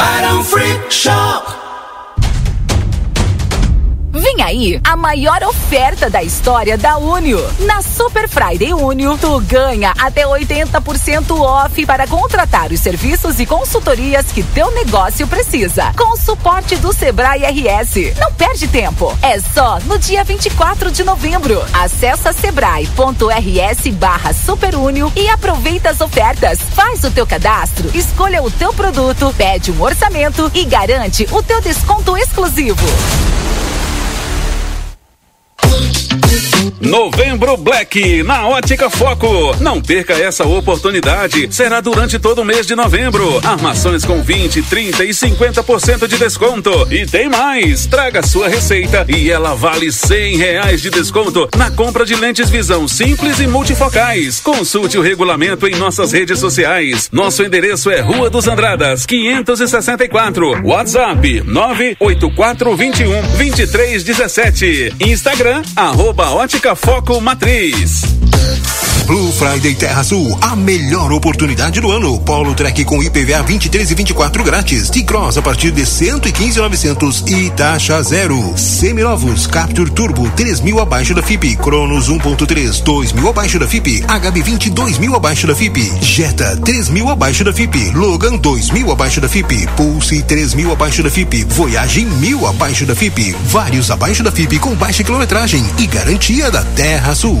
Barão Free Shop. Aí a maior oferta da história da Unio. Na Super Friday Unio, tu ganha até 80% off para contratar os serviços e consultorias que teu negócio precisa. Com o suporte do Sebrae RS. Não perde tempo. É só no dia 24 de novembro. Acesse sebrae.rs barra e aproveita as ofertas. Faz o teu cadastro, escolha o teu produto, pede um orçamento e garante o teu desconto exclusivo. Novembro Black na Ótica Foco. Não perca essa oportunidade. Será durante todo o mês de novembro. Armações com 20, 30 e 50% de desconto. E tem mais. Traga sua receita e ela vale 100 reais de desconto na compra de lentes visão simples e multifocais. Consulte o regulamento em nossas redes sociais. Nosso endereço é Rua dos Andradas, 564. WhatsApp 98421 2317. Instagram arroba Ótica Foco Matriz. Blue Friday Terra Sul, a melhor oportunidade do ano. Polo Trek com IPVA 23 e 24 grátis. T-Cross a partir de 115,900 e taxa zero. Seminovos Capture Turbo 3 mil abaixo da FIP. Cronos 1.3 2 mil abaixo da FIP. HB20 2 mil abaixo da FIP. Jetta 3 mil abaixo da FIP. Logan 2 mil abaixo da FIP. Pulse 3 mil abaixo da FIP. Voyage mil abaixo da FIP. Vários abaixo da FIP com baixa quilometragem e garantia da Terra Sul.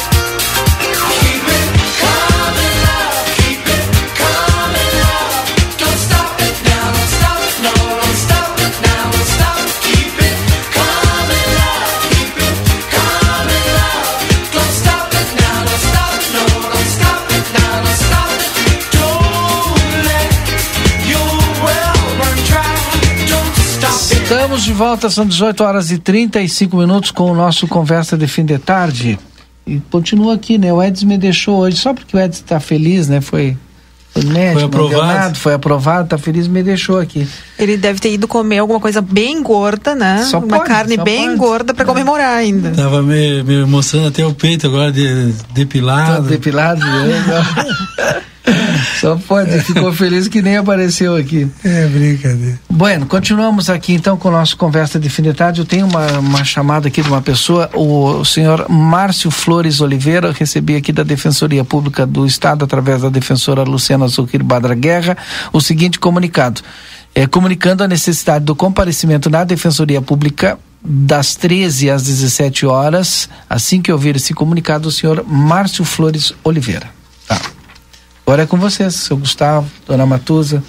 Estamos de volta, são 18 horas e 35 minutos com o nosso Conversa de Fim de Tarde. E continua aqui, né? O Edson me deixou hoje, só porque o Edson está feliz, né? Foi, foi médico, Foi não deu aprovado. nada, foi aprovado, tá feliz, me deixou aqui. Ele deve ter ido comer alguma coisa bem gorda, né? Só Uma pode, carne só bem pode. gorda para comemorar ainda. Tava me, me mostrando até o peito agora de, depilado. Tá depilado, né? Só pode, ficou feliz que nem apareceu aqui. É brincadeira. Bueno, continuamos aqui então com o nosso conversa de fim de tarde. Eu tenho uma, uma chamada aqui de uma pessoa, o, senhor Márcio Flores Oliveira, eu recebi aqui da Defensoria Pública do Estado, através da defensora Luciana Zucchir Badra Guerra, o seguinte comunicado. É, comunicando a necessidade do comparecimento na Defensoria Pública das 13 às 17 horas, assim que ouvir esse comunicado, o senhor Márcio Flores Oliveira. Tá. Agora é com vocês, seu Gustavo, dona Matuza. Não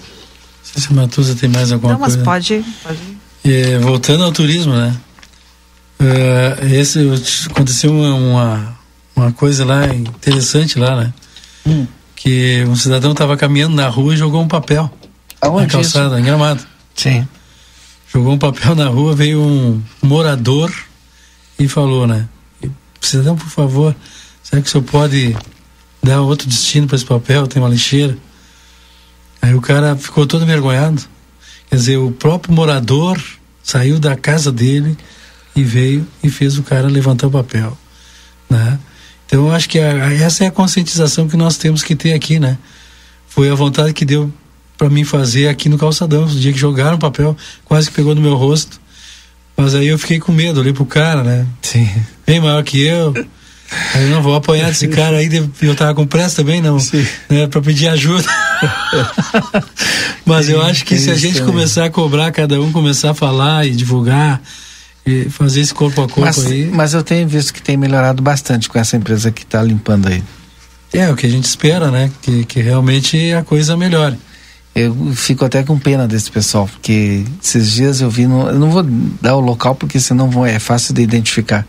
sei se a Matuza tem mais alguma Não, mas coisa. pode, pode. É, voltando ao turismo, né? É, esse aconteceu uma, uma, uma coisa lá interessante lá, né? Hum. Que um cidadão estava caminhando na rua e jogou um papel Aonde na calçada, em Gramado. Sim. Jogou um papel na rua, veio um morador e falou, né? Cidadão, por favor, será que o senhor pode dar outro destino para esse papel? Tem uma lixeira. Aí o cara ficou todo envergonhado. Quer dizer, o próprio morador saiu da casa dele e veio e fez o cara levantar o papel, né? Então eu acho que a- a- essa é a conscientização que nós temos que ter aqui, né? Foi a vontade que deu para mim fazer aqui no calçadão, no dia que jogaram o papel, quase que pegou no meu rosto. Mas aí eu fiquei com medo, olhei pro cara, né? Sim. Bem maior que eu. Eu não vou apanhar desse cara aí, eu tava com pressa também, não. Né, pra pedir ajuda. Mas eu acho que tem se a gente começar a cobrar, cada um começar a falar e divulgar, e fazer esse corpo a corpo Mas, aí. mas eu tenho visto que tem melhorado bastante com essa empresa que está limpando aí. É o que a gente espera, né? Que, que realmente a coisa melhore. Eu fico até com pena desse pessoal, porque esses dias eu vi, no, eu não vou dar o local porque senão é fácil de identificar.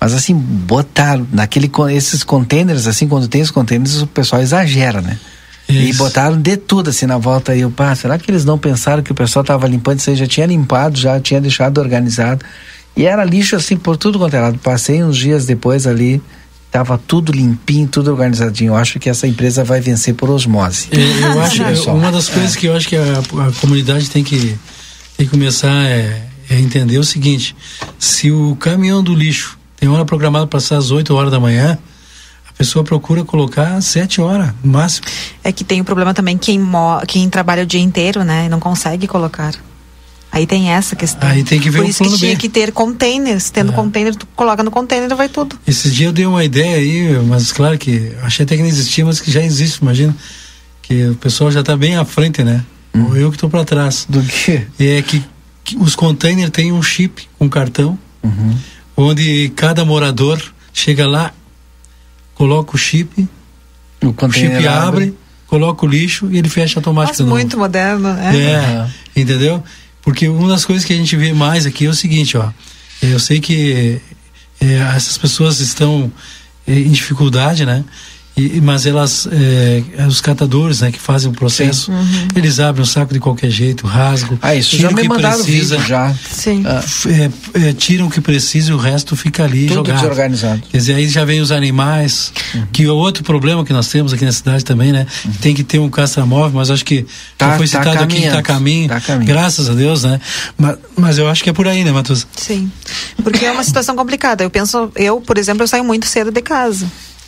Mas assim, botaram naquele, esses containers, assim, quando tem os containers, o pessoal exagera, né? E Isso. botaram de tudo assim na volta aí. Eu, pá, será que eles não pensaram que o pessoal estava limpando isso aí? Já tinha limpado, já tinha deixado organizado. E era lixo assim por tudo quanto era lado. Passei uns dias depois ali, tava tudo limpinho, tudo organizadinho. Eu acho que essa empresa vai vencer por osmose. É, eu acho pessoal. uma das coisas que eu acho que a, a comunidade tem que, tem que começar é, é entender o seguinte: se o caminhão do lixo tem hora programada para passar às 8 horas da manhã, a pessoa procura colocar às 7 horas, no máximo. É que tem o problema também quem, mo quem trabalha o dia inteiro, né? E não consegue colocar. Aí tem essa questão. Aí tem que ver Por o isso que tinha B. que ter containers. Tendo container, tu coloca no container vai tudo. Esses dias eu dei uma ideia aí, mas claro que achei até que não existia, mas que já existe, imagina. Que o pessoal já está bem à frente, né? Ou eu que estou para trás. Do quê? É que, que os containers têm um chip, um cartão, onde cada morador chega lá, coloca o chip, o, container chip abre. abre, coloca o lixo e ele fecha. Nossa, novo. muito moderno, né? É, entendeu? Porque uma das coisas que a gente vê mais aqui é o seguinte, ó. Eu sei que é, essas pessoas estão é, em dificuldade, né? E, mas elas, é, os catadores, né, que fazem o processo. Uhum. eles abrem o saco de qualquer jeito, rasgam, Ah, isso tiram já o me que mandaram precisa, vídeo já. Sim. é, é, tiram o que precisa e o resto fica ali Tudo jogado. desorganizado. Quer dizer, aí já vem os animais, Uhum. que é outro problema que nós temos aqui na cidade também, né? Tem que ter um caça-móvel, mas acho que Tá- já foi tá citado aqui que está a caminho, Tá a caminho. graças a Deus, né? Mas, mas eu acho que é por aí, né, Matheus? Sim. Porque é uma situação complicada. Eu penso, eu, por exemplo, eu saio muito cedo de casa.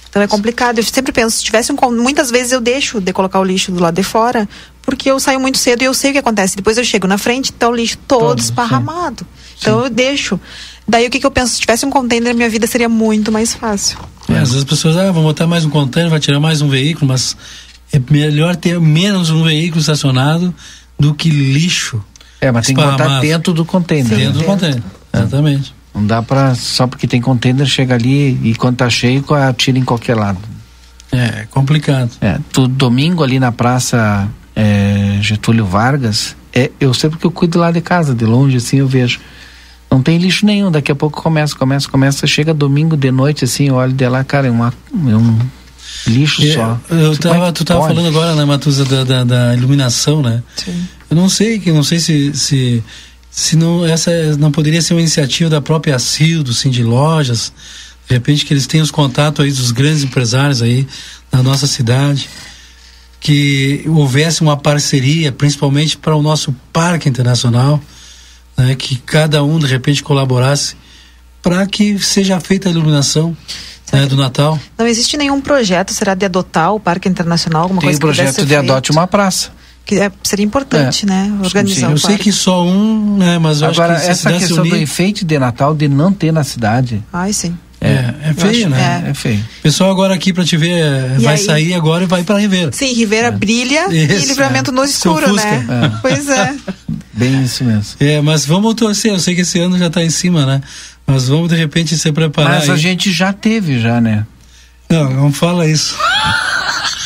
Então é complicado. Eu sempre penso, se tivesse um. Muitas vezes eu deixo de colocar o lixo do lado de fora, porque eu saio muito cedo e eu sei o que acontece. Depois eu chego na frente, tá o lixo todo, Todo, esparramado. Então eu deixo. Daí o que, que eu penso? Se tivesse um container, minha vida seria muito mais fácil. É, às vezes as pessoas, ah, vão botar mais um container, vai tirar mais um veículo, mas é melhor ter menos um veículo estacionado do que lixo. É, mas tem que botar dentro do container. Dentro do né? container, exatamente. Não dá pra. Só porque tem container, chega ali e quando tá cheio, atira em qualquer lado. É, complicado. É, tu, domingo ali na praça é, Getúlio Vargas, é, eu sei porque eu cuido lá de casa, de longe assim eu vejo. Não tem lixo nenhum, daqui a pouco começa, começa, começa, chega domingo de noite assim, eu olho de lá, cara, é, uma, é um lixo É, só. Eu tava, é tu tava pode? falando agora, né, Matusa, da, da, da iluminação, né? Sim. Eu não sei, que não sei se, se se não essa não poderia ser uma iniciativa da própria ACIL, do Sim de Lojas, de repente que eles tenham os contatos aí dos grandes empresários aí na nossa cidade, que houvesse uma parceria, principalmente para o nosso parque internacional, né, que cada um de repente colaborasse para que seja feita a iluminação né, do Natal. Não existe nenhum projeto, será de adotar o Parque Internacional, alguma Tem coisa o projeto que de adote uma praça. Que é, seria importante, É. né? Organizar eu o sei parque. que só um, né, mas eu Agora, acho que a essa questão do unir- enfeite de Natal de não ter na cidade. Ai, sim. É, é Eu feio, acho- né? É feio. Pessoal agora aqui para te ver, é, E vai aí? sair agora e vai para Ribeira. Sim, Ribeira brilha Isso, e livramento é. no escuro, né? É. Pois é. Bem isso mesmo. É, mas vamos torcer. Eu sei que esse ano já está em cima, né? Mas vamos de repente se preparar. Mas a aí. gente já teve, já, né? Não, não fala isso.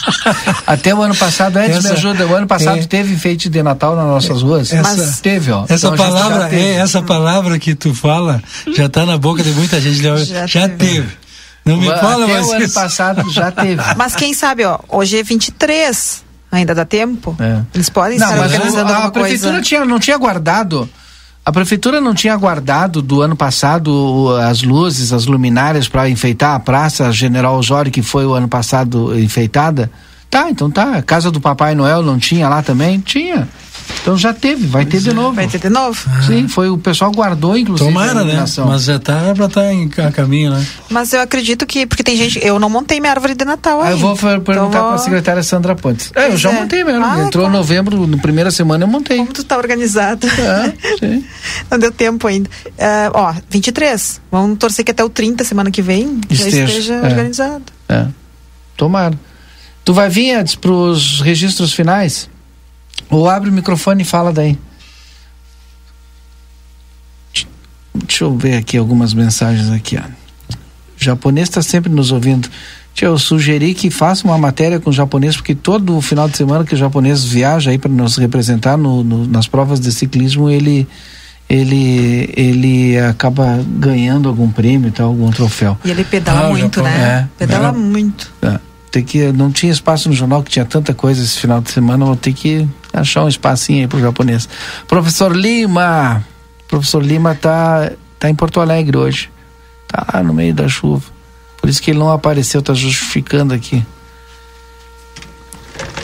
Até o ano passado, antes Essa- me ajuda, o ano passado é. teve enfeite de Natal nas nossas ruas? Essa- Mas teve, ó. Essa Então, a palavra, teve. é, essa palavra que tu fala já está na boca de muita gente. Já, já teve. Não me Até fala mais o ano isso. passado já teve. Mas quem sabe, ó, hoje é 23. Ainda dá tempo? Eles podem Não, estar mas organizando a alguma prefeitura coisa. tinha, não tinha guardado. A prefeitura não tinha guardado do ano passado o- as luzes, as luminárias para enfeitar a praça General Osório, que foi o ano passado enfeitada. Tá, então tá. A casa do Papai Noel não tinha lá também? Tinha. Então já teve, vai ter de novo. Vai ter de novo? Sim, foi o pessoal guardou inclusive Tomara, né? Mas já tá para estar em a caminho, né? Mas eu acredito que, porque tem gente, eu não montei minha árvore de Natal Ah, ainda. eu vou per- perguntar Então para a secretária Sandra Pontes. É, eu Pois já é. montei mesmo. Ah, Entrou novembro, na primeira semana eu montei. Como tu tá organizado? É, sim. Não deu tempo ainda. Ah, ó, 23. Vamos torcer que até o 30, semana que vem, já Esteja, esteja é. organizado. É. Tomara. Tu vai vir antes para os registros finais? Ou abre o microfone e fala daí. Deixa eu ver aqui algumas mensagens aqui, ó. O japonês está sempre nos ouvindo. Tia, eu sugeri que faça uma matéria com o japonês, porque todo final de semana que o japonês viaja aí para nos representar no, no- nas provas de ciclismo, ele, ele, ele acaba ganhando algum prêmio tal, algum troféu. E ele pedala Ah, muito, Japão, né? é. Pedala É. muito. É, tem que não tinha espaço no jornal que tinha tanta coisa esse final de semana vou ter que achar um espacinho aí pro japonês. Professor Lima professor Lima tá tá em Porto Alegre hoje. Tá no meio da chuva. Por isso que ele não apareceu tá justificando aqui.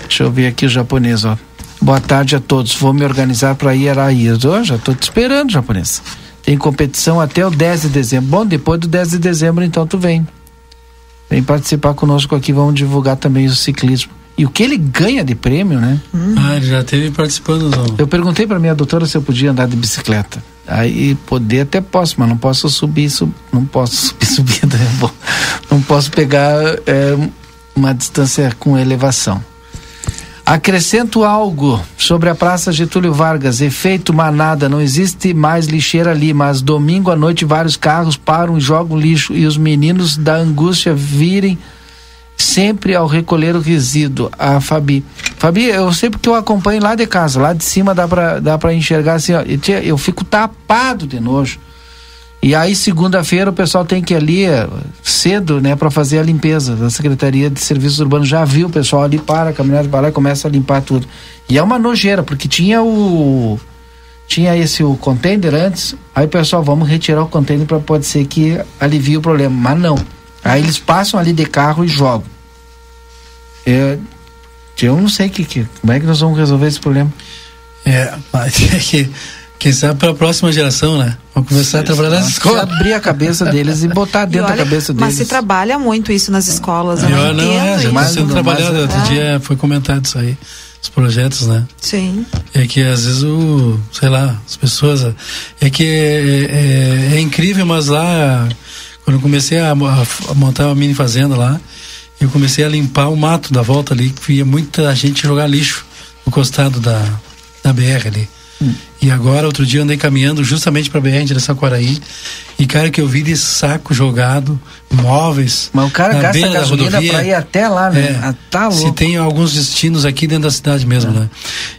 Deixa eu ver aqui o japonês ó. Boa tarde a todos. Vou me organizar para ir a Araí Ó, já tô te esperando japonês. Tem competição até o 10 de dezembro. Bom depois do 10 de dezembro então tu vem Vem participar conosco aqui, vamos divulgar também o ciclismo. E o que ele ganha de prêmio, né? Ah, ele já teve participando do. Eu perguntei para minha doutora se eu podia andar de bicicleta. Aí poder até posso, mas não posso subir, sub, não posso subir subida, né? Bom, não posso pegar é, uma distância com elevação. Acrescento algo sobre a Praça Getúlio Vargas. Efeito manada, não existe mais lixeira ali, mas domingo à noite vários carros param e jogam lixo e os meninos da angústia virem sempre ao recolher o resíduo. A Fabi. Fabi, eu sei porque eu acompanho lá de casa, lá de cima dá pra, dá pra enxergar assim, ó. Eu fico tapado de nojo. E aí, segunda-feira, o pessoal tem que ir ali eh, cedo, né, para fazer a limpeza da Secretaria de Serviços Urbanos. Já viu o pessoal ali, para, a caminhonete para lá começa a limpar tudo. E é uma nojeira, porque tinha o. Tinha esse o container antes, aí o pessoal, vamos retirar o container para pode ser que alivie o problema. Mas não. Aí eles passam ali de carro e jogam. É, eu não sei que, que, como é que nós vamos resolver esse problema. É, mas é que, quem sabe para a próxima geração, né? Vamos começar a trabalhar nas escolas. abrir a cabeça deles e botar E dentro olha, da cabeça mas deles. se trabalha muito isso nas escolas, eu não não, é, já está sendo Mas- trabalhado. mas- Outro é. dia foi comentado isso aí, os projetos, né? Sim. É que às vezes o, sei lá, as pessoas. É que é, é- é incrível, mas lá, quando eu comecei a, a a montar uma mini fazenda lá, eu comecei a limpar o mato da volta ali, que via muita gente jogar lixo no costado da, da BR ali. E agora, outro dia, eu andei caminhando justamente para BR em direção a Quaraí. E, cara, que eu vi de saco jogado, móveis. Mas o cara na gasta gasolina pra ir até lá, né? É. Ah, tá Se louco. tem alguns destinos aqui dentro da cidade mesmo, né?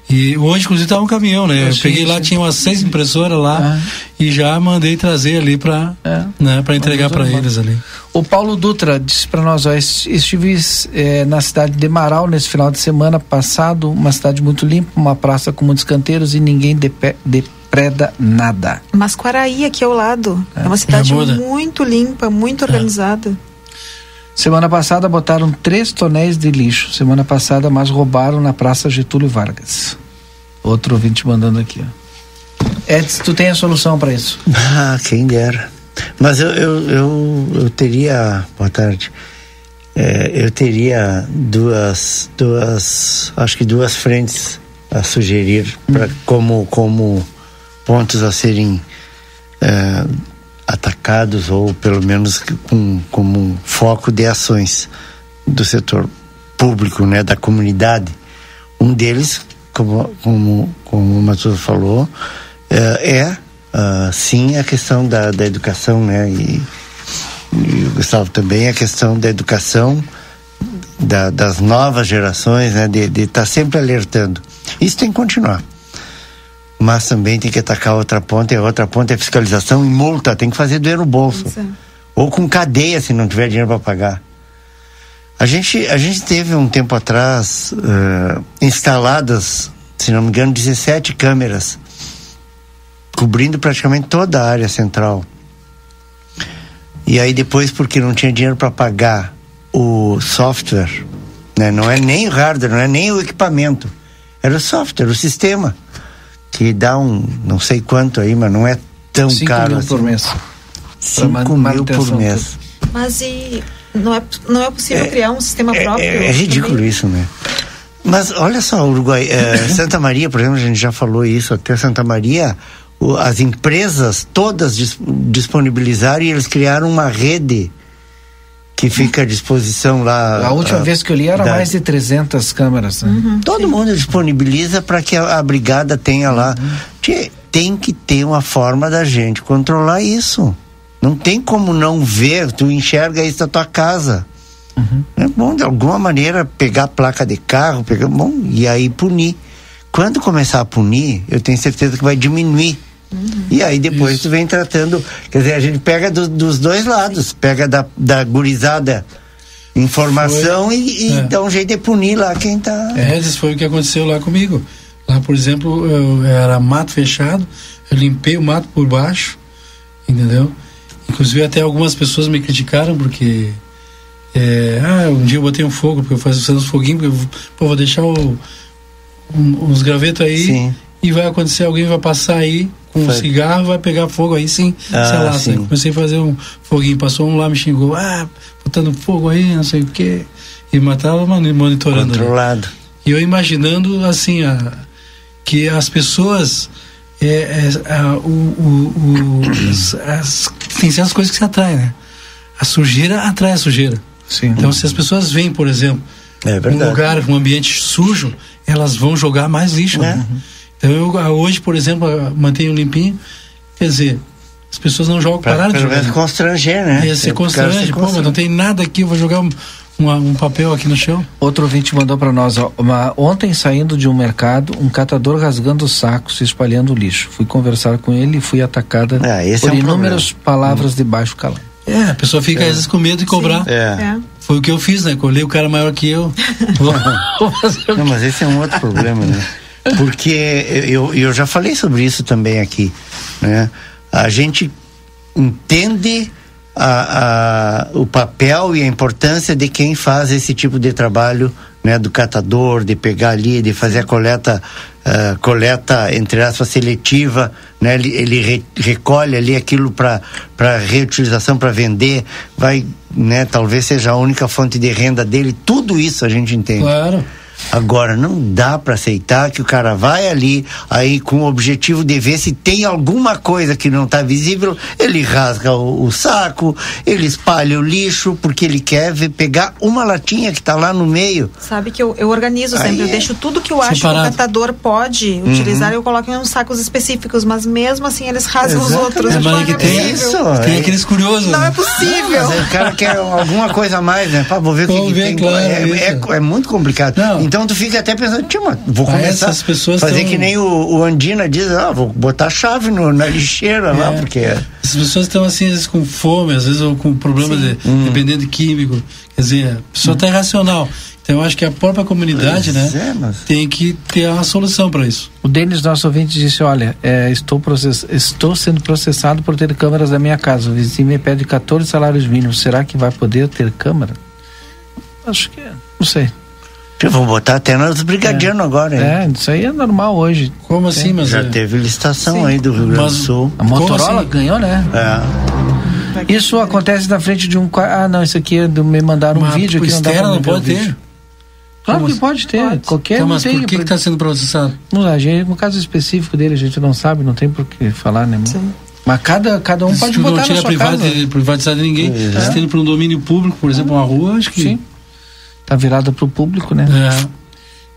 E hoje, inclusive, tava um caminhão, né? Eu Sim, peguei lá, tinha umas seis impressoras lá Ah. e já mandei trazer ali pra, É. né, pra entregar para eles ali. O Paulo Dutra disse para nós: ó, es- estive eh, na cidade de Marau nesse final de semana passado, uma cidade muito limpa, uma praça com muitos canteiros e ninguém de, pe- de preda nada. Mas Quaraí, aqui ao lado. É, uma cidade muito limpa, muito organizada. Semana passada botaram três tonéis de lixo. Semana passada, mas roubaram na Praça Getúlio Vargas. Outro ouvinte mandando aqui. Ó. Edson, tu tem a solução para isso? Ah, quem dera. Mas eu, eu, eu, eu teria. Boa tarde. É, eu teria duas, duas, acho que duas frentes a sugerir para como, como pontos a serem é, atacados ou pelo menos com, como foco de ações do setor público, né, da comunidade. Um deles, como, como, como o Matuto falou, é, é uh, sim a questão da, da educação, né, e, e o Gustavo também a questão da educação da, das novas gerações, né, de estar tá sempre alertando. Isso tem que continuar mas também tem que atacar outra ponta, e a outra ponta é fiscalização e multa, tem que fazer doer no bolso. Ou com cadeia se não tiver dinheiro para pagar. A gente, a gente teve um tempo atrás uh, instaladas, se não me engano, 17 câmeras cobrindo praticamente toda a área central. E aí depois, porque não tinha dinheiro para pagar o software, né? não é nem o hardware, não é nem o equipamento, era o software, o sistema que dá um não sei quanto aí, mas não é tão Cinco caro mil assim. por mês. 5 mil por mês. Mas e não é, não é possível é, criar um sistema próprio? É, é ridículo também? isso, né? Mas olha só, Uruguai, é, Santa Maria, por exemplo, a gente já falou isso, até Santa Maria, o, as empresas todas dis, disponibilizaram e eles criaram uma rede que fica à disposição lá. A última a, vez que eu li era da... mais de 300 câmeras. Né? Uhum, Todo sim. mundo disponibiliza para que a, a, brigada tenha lá. Uhum. Tem que ter uma forma da gente controlar isso. Não tem como não ver, tu enxerga isso da tua casa. Uhum. É bom, de alguma maneira, pegar a placa de carro, pegar, bom, e aí punir. Quando começar a punir, eu tenho certeza que vai diminuir Uhum. E aí depois Isso. tu vem tratando, quer dizer, a gente pega do, dos dois lados, pega da, da gurizada informação foi, e, e é. dá um jeito de punir lá quem tá. É, isso foi o que aconteceu lá comigo. Lá, por exemplo, eu, era mato fechado, eu limpei o mato por baixo, entendeu? Inclusive até algumas pessoas me criticaram porque é, ah, um dia eu botei um fogo, porque eu faço uns foguinhos, porque eu pô, vou deixar o, um, uns gravetos aí Sim. e vai acontecer, alguém vai passar aí com um cigarro, vai pegar fogo aí sim, ah, sei lá, sim. comecei a fazer um foguinho, passou um lá, me xingou, ah, botando fogo aí, não sei o quê, e matava monitorando. Controlado. Ali. E eu imaginando assim, a, que as pessoas é, é, a, o, o, o as, as, tem certas coisas que se atraem, né? A sujeira atrai a sujeira. Sim. Então, se as pessoas veem, por exemplo, é um lugar, um ambiente sujo, elas vão jogar mais lixo. É. Né? Então eu hoje, por exemplo, mantenho limpinho, quer dizer, as pessoas não jogam, pra, pararam de jogar. constranger, né? É, se constrange, pô, mas não tem nada aqui, eu vou jogar um, um, um papel aqui no chão. Outro ouvinte mandou para nós, ó, uma, ontem saindo de um mercado, um catador rasgando sacos e espalhando lixo. Fui conversar com ele e fui atacada é, por é um inúmeras problema. palavras hum. de baixo calão. É, a pessoa fica é. às vezes com medo de cobrar. É. Foi o que eu fiz, né? Colhei o cara maior que eu. não, mas esse é um outro problema, né? Porque eu, eu já falei sobre isso também aqui, né? A gente entende a, a, o papel e a importância de quem faz esse tipo de trabalho, né? Do catador, de pegar ali, de fazer a coleta, uh, coleta, entre aspas, seletiva, né? Ele, ele re, recolhe ali aquilo para reutilização, para vender, vai, né? Talvez seja a única fonte de renda dele, tudo isso a gente entende. Claro. Agora, não dá para aceitar que o cara vai ali, aí com o objetivo de ver se tem alguma coisa que não está visível, ele rasga o, o, saco, ele espalha o lixo, porque ele quer ver, pegar uma latinha que está lá no meio. Sabe que eu, eu organizo sempre, aí eu é deixo tudo que eu acho separado. que o catador pode uhum. utilizar, eu coloco em uns sacos específicos, mas mesmo assim eles rasgam Exatamente. os outros. É, mas que tem isso, tem é. aqueles curiosos. Não é possível. Não, o cara quer alguma coisa a mais, né? Pá, vou ver o que, que, tem. Claro, é, é, é, muito complicado. Não. Então, Então tu fica até pensando, tio, mas vou Ah, começar essas pessoas fazer tão- que nem o, o Andina diz, ah, vou botar chave no, na lixeira lá, É. porque As pessoas estão assim, às vezes com fome, às vezes ou com problemas de, Hum. dependendo de químico. Quer dizer, a pessoa está irracional. Então eu acho que a própria comunidade, Pois né, é, mas- tem que ter uma solução para isso. O Denis, nosso ouvinte, disse: Olha, é, estou, process... estou sendo processado por ter câmeras na minha casa. O vizinho me pede 14 salários mínimos. Será que vai poder ter câmera? Acho que é. Não sei. Eu vou botar até nos brigadianos agora, hein? É, isso aí é normal hoje. Como assim, mas Já é- teve licitação Sim. aí do Rio Grande do Sul. A Motorola ganhou, né? É. Isso acontece na frente de um. Ah, não, isso aqui é do, me mandaram um Mas, vídeo tipo, aqui. Não, pra não ver o pode ter? vídeo. Claro Como que pode ter. Qualquer Então, não mas tem. por que está sendo processado? Não, a gente, no caso específico dele, a gente não sabe, não tem por que falar, né? Mas cada, cada um pode Isso botar não na tira sua privado, casa. privatizado de ninguém. É. Se tem para um domínio público, por exemplo, uma rua, acho que. Sim. Tá virada para o público, né? É.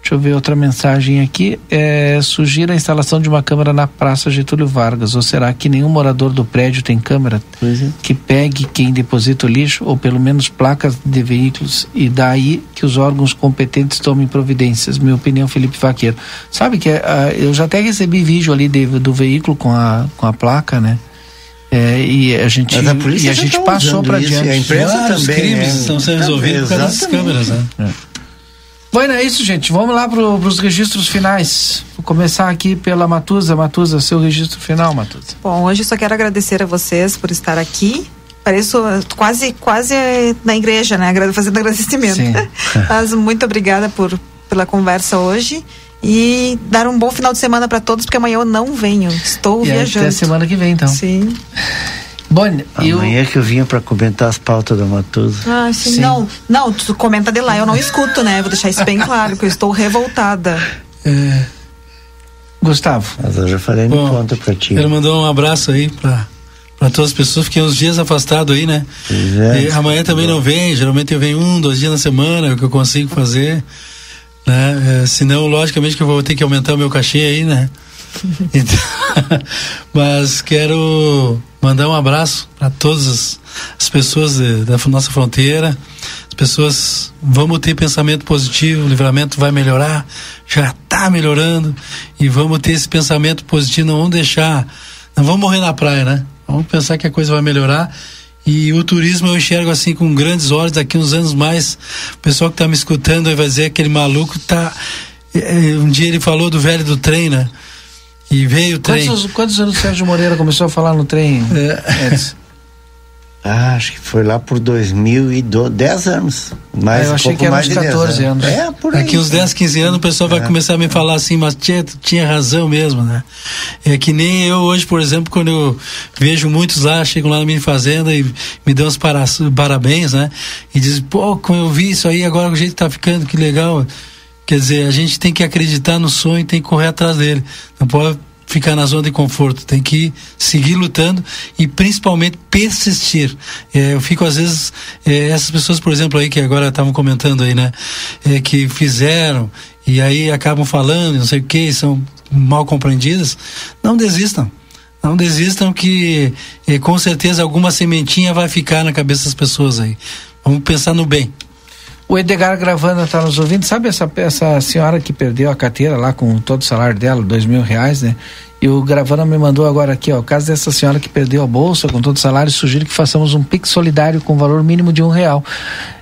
Deixa eu ver outra mensagem aqui. É, sugira a instalação de uma câmera na Praça Getúlio Vargas. Ou será que nenhum morador do prédio tem câmera que pegue quem deposita o lixo, ou pelo menos placas de veículos, e daí que os órgãos competentes tomem providências? Minha opinião, Felipe Vaqueiro. Sabe que ah, eu já até recebi vídeo ali de- do veículo com a, com a placa, né? É, e a gente, Mas a polícia e a gente tá passou para diante. e a imprensa Vários também, crimes né? estão sendo Tá resolvidos por causa exatamente. câmeras, né? Bueno, é isso, gente. Vamos lá para os registros finais. Vou começar aqui pela Matusa. Matusa, seu registro final, Matusa. Bom, hoje só quero agradecer a vocês por estar aqui. Pareço quase, quase eh, na igreja, né? Fazendo agradecimento. Sim. Mas muito obrigada por, pela conversa hoje. E dar um bom final de semana para todos, porque amanhã eu não venho. Estou E viajando. até semana que vem, então. Sim. Bom, eu... Amanhã que eu vinha para comentar as pautas da Matusa. Ah, sim. Não, não, tu comenta de lá, eu não escuto, né? Vou deixar isso bem claro, que eu estou revoltada. É, Gustavo. Mas eu já falei no ponto para ti. Quero mandar um abraço aí para para todas as pessoas. Fiquei uns dias afastado aí, né? é. E amanhã também não vem. Geralmente eu venho um, dois dias na semana, é o que eu consigo fazer. Né? É, senão, logicamente, que eu vou ter que aumentar o meu cachê aí, né? Então, mas quero mandar um abraço para todas as, as pessoas de- da nossa fronteira. As pessoas vamos ter pensamento positivo, o livramento vai melhorar, já está melhorando e vamos ter esse pensamento positivo. Não vamos deixar, não vamos morrer na praia, né? Vamos pensar que a coisa vai melhorar. E o turismo eu enxergo assim com grandes olhos, daqui uns anos mais, o pessoal que está me escutando vai dizer aquele maluco tá. eh, Um dia ele falou do velho do trem, né? E veio o trem. Quantos, quantos anos o Sérgio Moreira começou a falar no trem? É. Ah, acho que foi lá por 2012, 10 anos. Mais, Ah, eu um achei pouco que era mais uns de 10 14 anos. É, por aí. Daqui uns 10, 15 anos o pessoal vai É. começar a me falar assim, mas tinha, tinha razão mesmo, né? É que nem eu hoje, por exemplo, quando eu vejo muitos lá, chegam lá na minha fazenda e me dão os para- parabéns, né? E dizem, pô, como eu vi isso aí, agora o jeito tá ficando, que legal. Quer dizer, a gente tem que acreditar no sonho, tem que correr atrás dele. Não pode ficar na zona de conforto, tem que seguir lutando e principalmente persistir. É, eu fico às vezes, é, essas pessoas, por exemplo, aí que agora estavam comentando aí, né, é, que fizeram e aí acabam falando, não sei o que, são mal compreendidas, não desistam. Não desistam que eh, com certeza alguma sementinha vai ficar na cabeça das pessoas aí. Vamos pensar no bem. O Edgar Gravana está nos ouvindo. Sabe essa, essa senhora que perdeu a carteira lá com todo o salário dela, dois mil reais, né? E o Gravana me mandou agora aqui, ó, o caso dessa senhora que perdeu a bolsa com todo o salário, sugiro que façamos um pix solidário com valor mínimo de um real.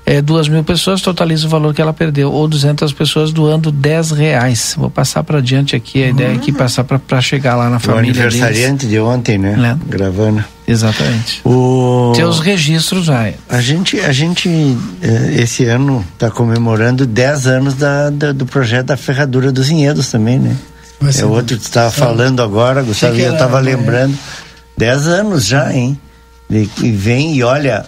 É, duas mil pessoas totaliza o valor que ela perdeu, ou 200 pessoas doando dez reais. Vou passar para adiante aqui, a ideia é que passar para chegar lá na O família deles. aniversariante de ontem, né? Gravando. Exatamente. O... Registros já. A gente, a gente eh, esse ano está comemorando 10 anos da, da- do projeto da Ferradura dos Vinhedos também, né? Ser É outro que estava falando agora, Gustavo, que eu era, estava né? lembrando. 10 anos já, hein? E, e vem e olha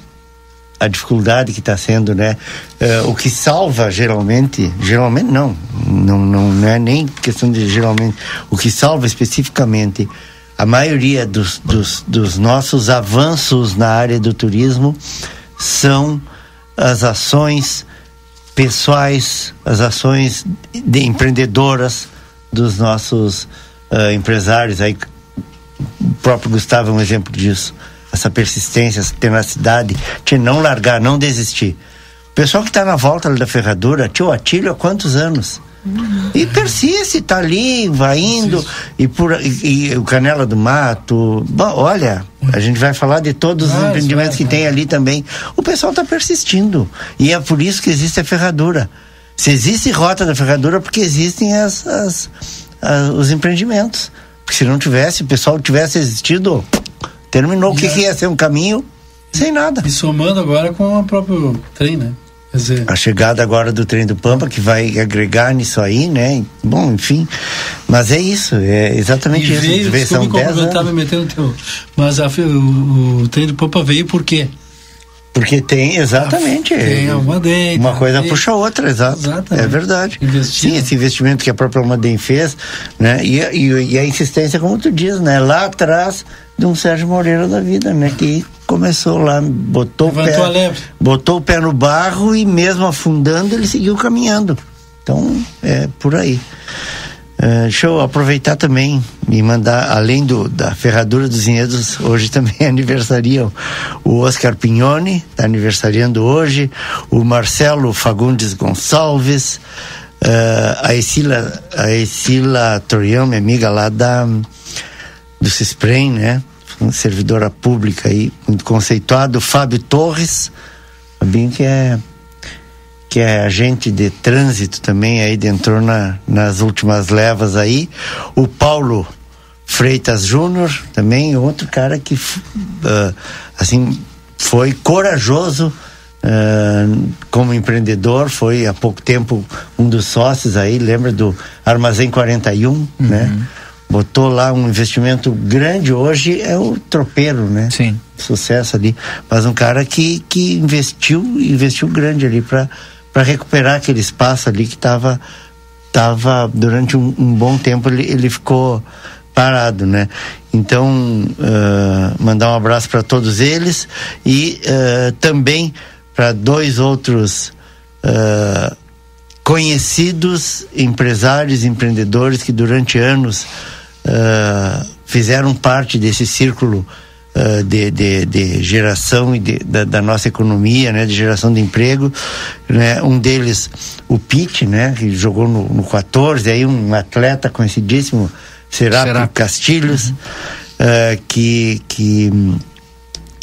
a dificuldade que está sendo, né? Eh, o que salva geralmente, geralmente não, não, não, não é nem questão de geralmente, o que salva especificamente a maioria dos, dos, dos nossos avanços na área do turismo são as ações pessoais, as ações de empreendedoras dos nossos ah, empresários. Aí, o próprio Gustavo é um exemplo disso. Essa persistência, essa tenacidade de não largar, não desistir. O pessoal que está na volta da ferradura, tio Atílio há quantos anos? E persiste, tá ali, vai indo, e, por, e, e o Canela do Mato. Bom, olha, a gente vai falar de todos os Vai, empreendimentos que vai, tem ali também. O pessoal está persistindo. E é por isso que existe a ferradura. Se existe rota da ferradura, porque existem as, as- as- os empreendimentos. Porque se não tivesse, o pessoal tivesse existido, terminou. O que, que ia ser um caminho? Sem nada. E somando agora com o próprio trem, né? Dizer, A chegada agora do trem do Pampa, que vai agregar nisso aí, né? Bom, enfim. Mas é isso, é exatamente e isso. veio, São me 10 complementar, anos. me metendo teu. Mas a, o, o trem do Pampa veio por quê? Porque tem, exatamente. Tem é, uma dentro. Uma coisa tem- puxa a outra, exato. Exatamente. É verdade. Sim, esse investimento que a própria Almaden fez, né? E, e, e a insistência, como tu diz, né? Lá atrás de um Sérgio Moreira da vida, né? Que começou lá, botou o Levantou pé, botou o pé no barro e mesmo afundando ele seguiu caminhando. Então, é por aí. É, deixa eu aproveitar também e mandar, além do, da Ferradura dos Vinhedos, hoje também aniversariam o Oscar Pignoni, está aniversariando hoje, o Marcelo Fagundes Gonçalves, eh, a Esila, a Esila Torião, minha amiga lá da, do Cisprem, né? Servidora pública aí, muito conceituado, Fábio Torres, Fabinho que é que é agente de trânsito também, aí entrou na, nas últimas levas aí. O Paulo Freitas Júnior, também outro cara que, ah, assim, foi corajoso ah, como empreendedor, foi há pouco tempo um dos sócios aí, lembra do Armazém 41, né? Botou lá um investimento grande, hoje é o tropeiro, né? Sim. Sucesso ali. Mas um cara que, que investiu, investiu grande ali para para recuperar aquele espaço ali que estava tava durante um, um bom tempo ele, ele ficou parado, né? Então ah, mandar um abraço para todos eles e ah, também para dois outros ah, conhecidos empresários, empreendedores que durante anos ah, fizeram parte desse círculo ah, de, de, de geração e de, da, da nossa economia, né, de geração de emprego, né, um deles o Pete, né, que jogou no, no 14, aí um atleta conhecidíssimo, Serato. Castilhos, ah, que, que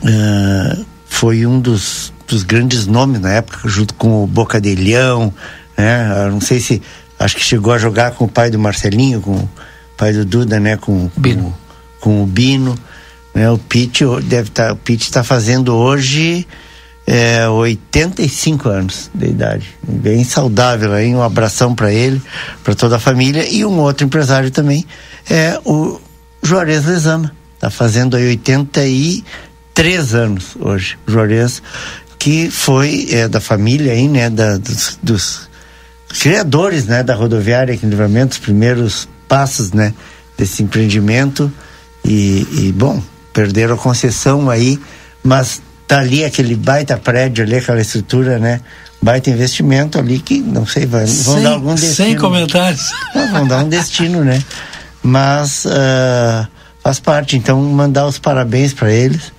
ah, foi um dos, dos grandes nomes na época, junto com o Boca de Leão, né? Eu não sei se acho que chegou a jogar com o pai do Marcelinho, com pai do Duda, né? Com, com, com o Bino, né? O Pete deve estar, o Pete está fazendo hoje é, 85 anos de idade, bem saudável aí, um abração para ele, para toda a família e um outro empresário também é o Juarez Lezama, tá fazendo aí 83 anos hoje, o Juarez que foi é, da família aí, né, da, dos, dos criadores, né, da rodoviária aqui em Livramento, os primeiros passos, né, desse empreendimento e, e, bom, perderam a concessão aí, mas tá ali aquele baita prédio ali, aquela estrutura, né, baita investimento ali que, não sei, vai, vão Sem- dar algum destino. sem comentários. Ah, vão dar um destino, né, mas ah, faz parte, então mandar os parabéns para eles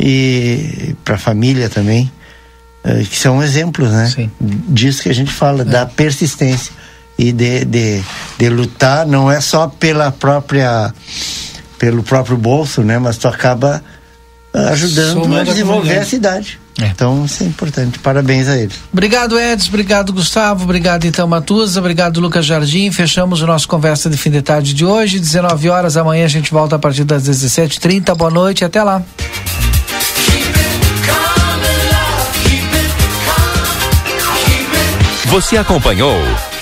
e para a família também, eh, que são exemplos, né? Disso que a gente fala, da persistência e de, de, de lutar, não é só pela própria pelo próprio bolso, né? Mas tu acaba ah, ajudando Somando a a desenvolver a comunidade. cidade. Então isso é importante. Parabéns a eles. Obrigado, Edson. Obrigado, Gustavo. Obrigado, então, Matuza. Obrigado, Lucas Jardim. Fechamos o nosso Conversa de Fim de Tarde de hoje. 19 horas. Amanhã a gente volta a partir das 17h30. Boa noite. Até lá. Você acompanhou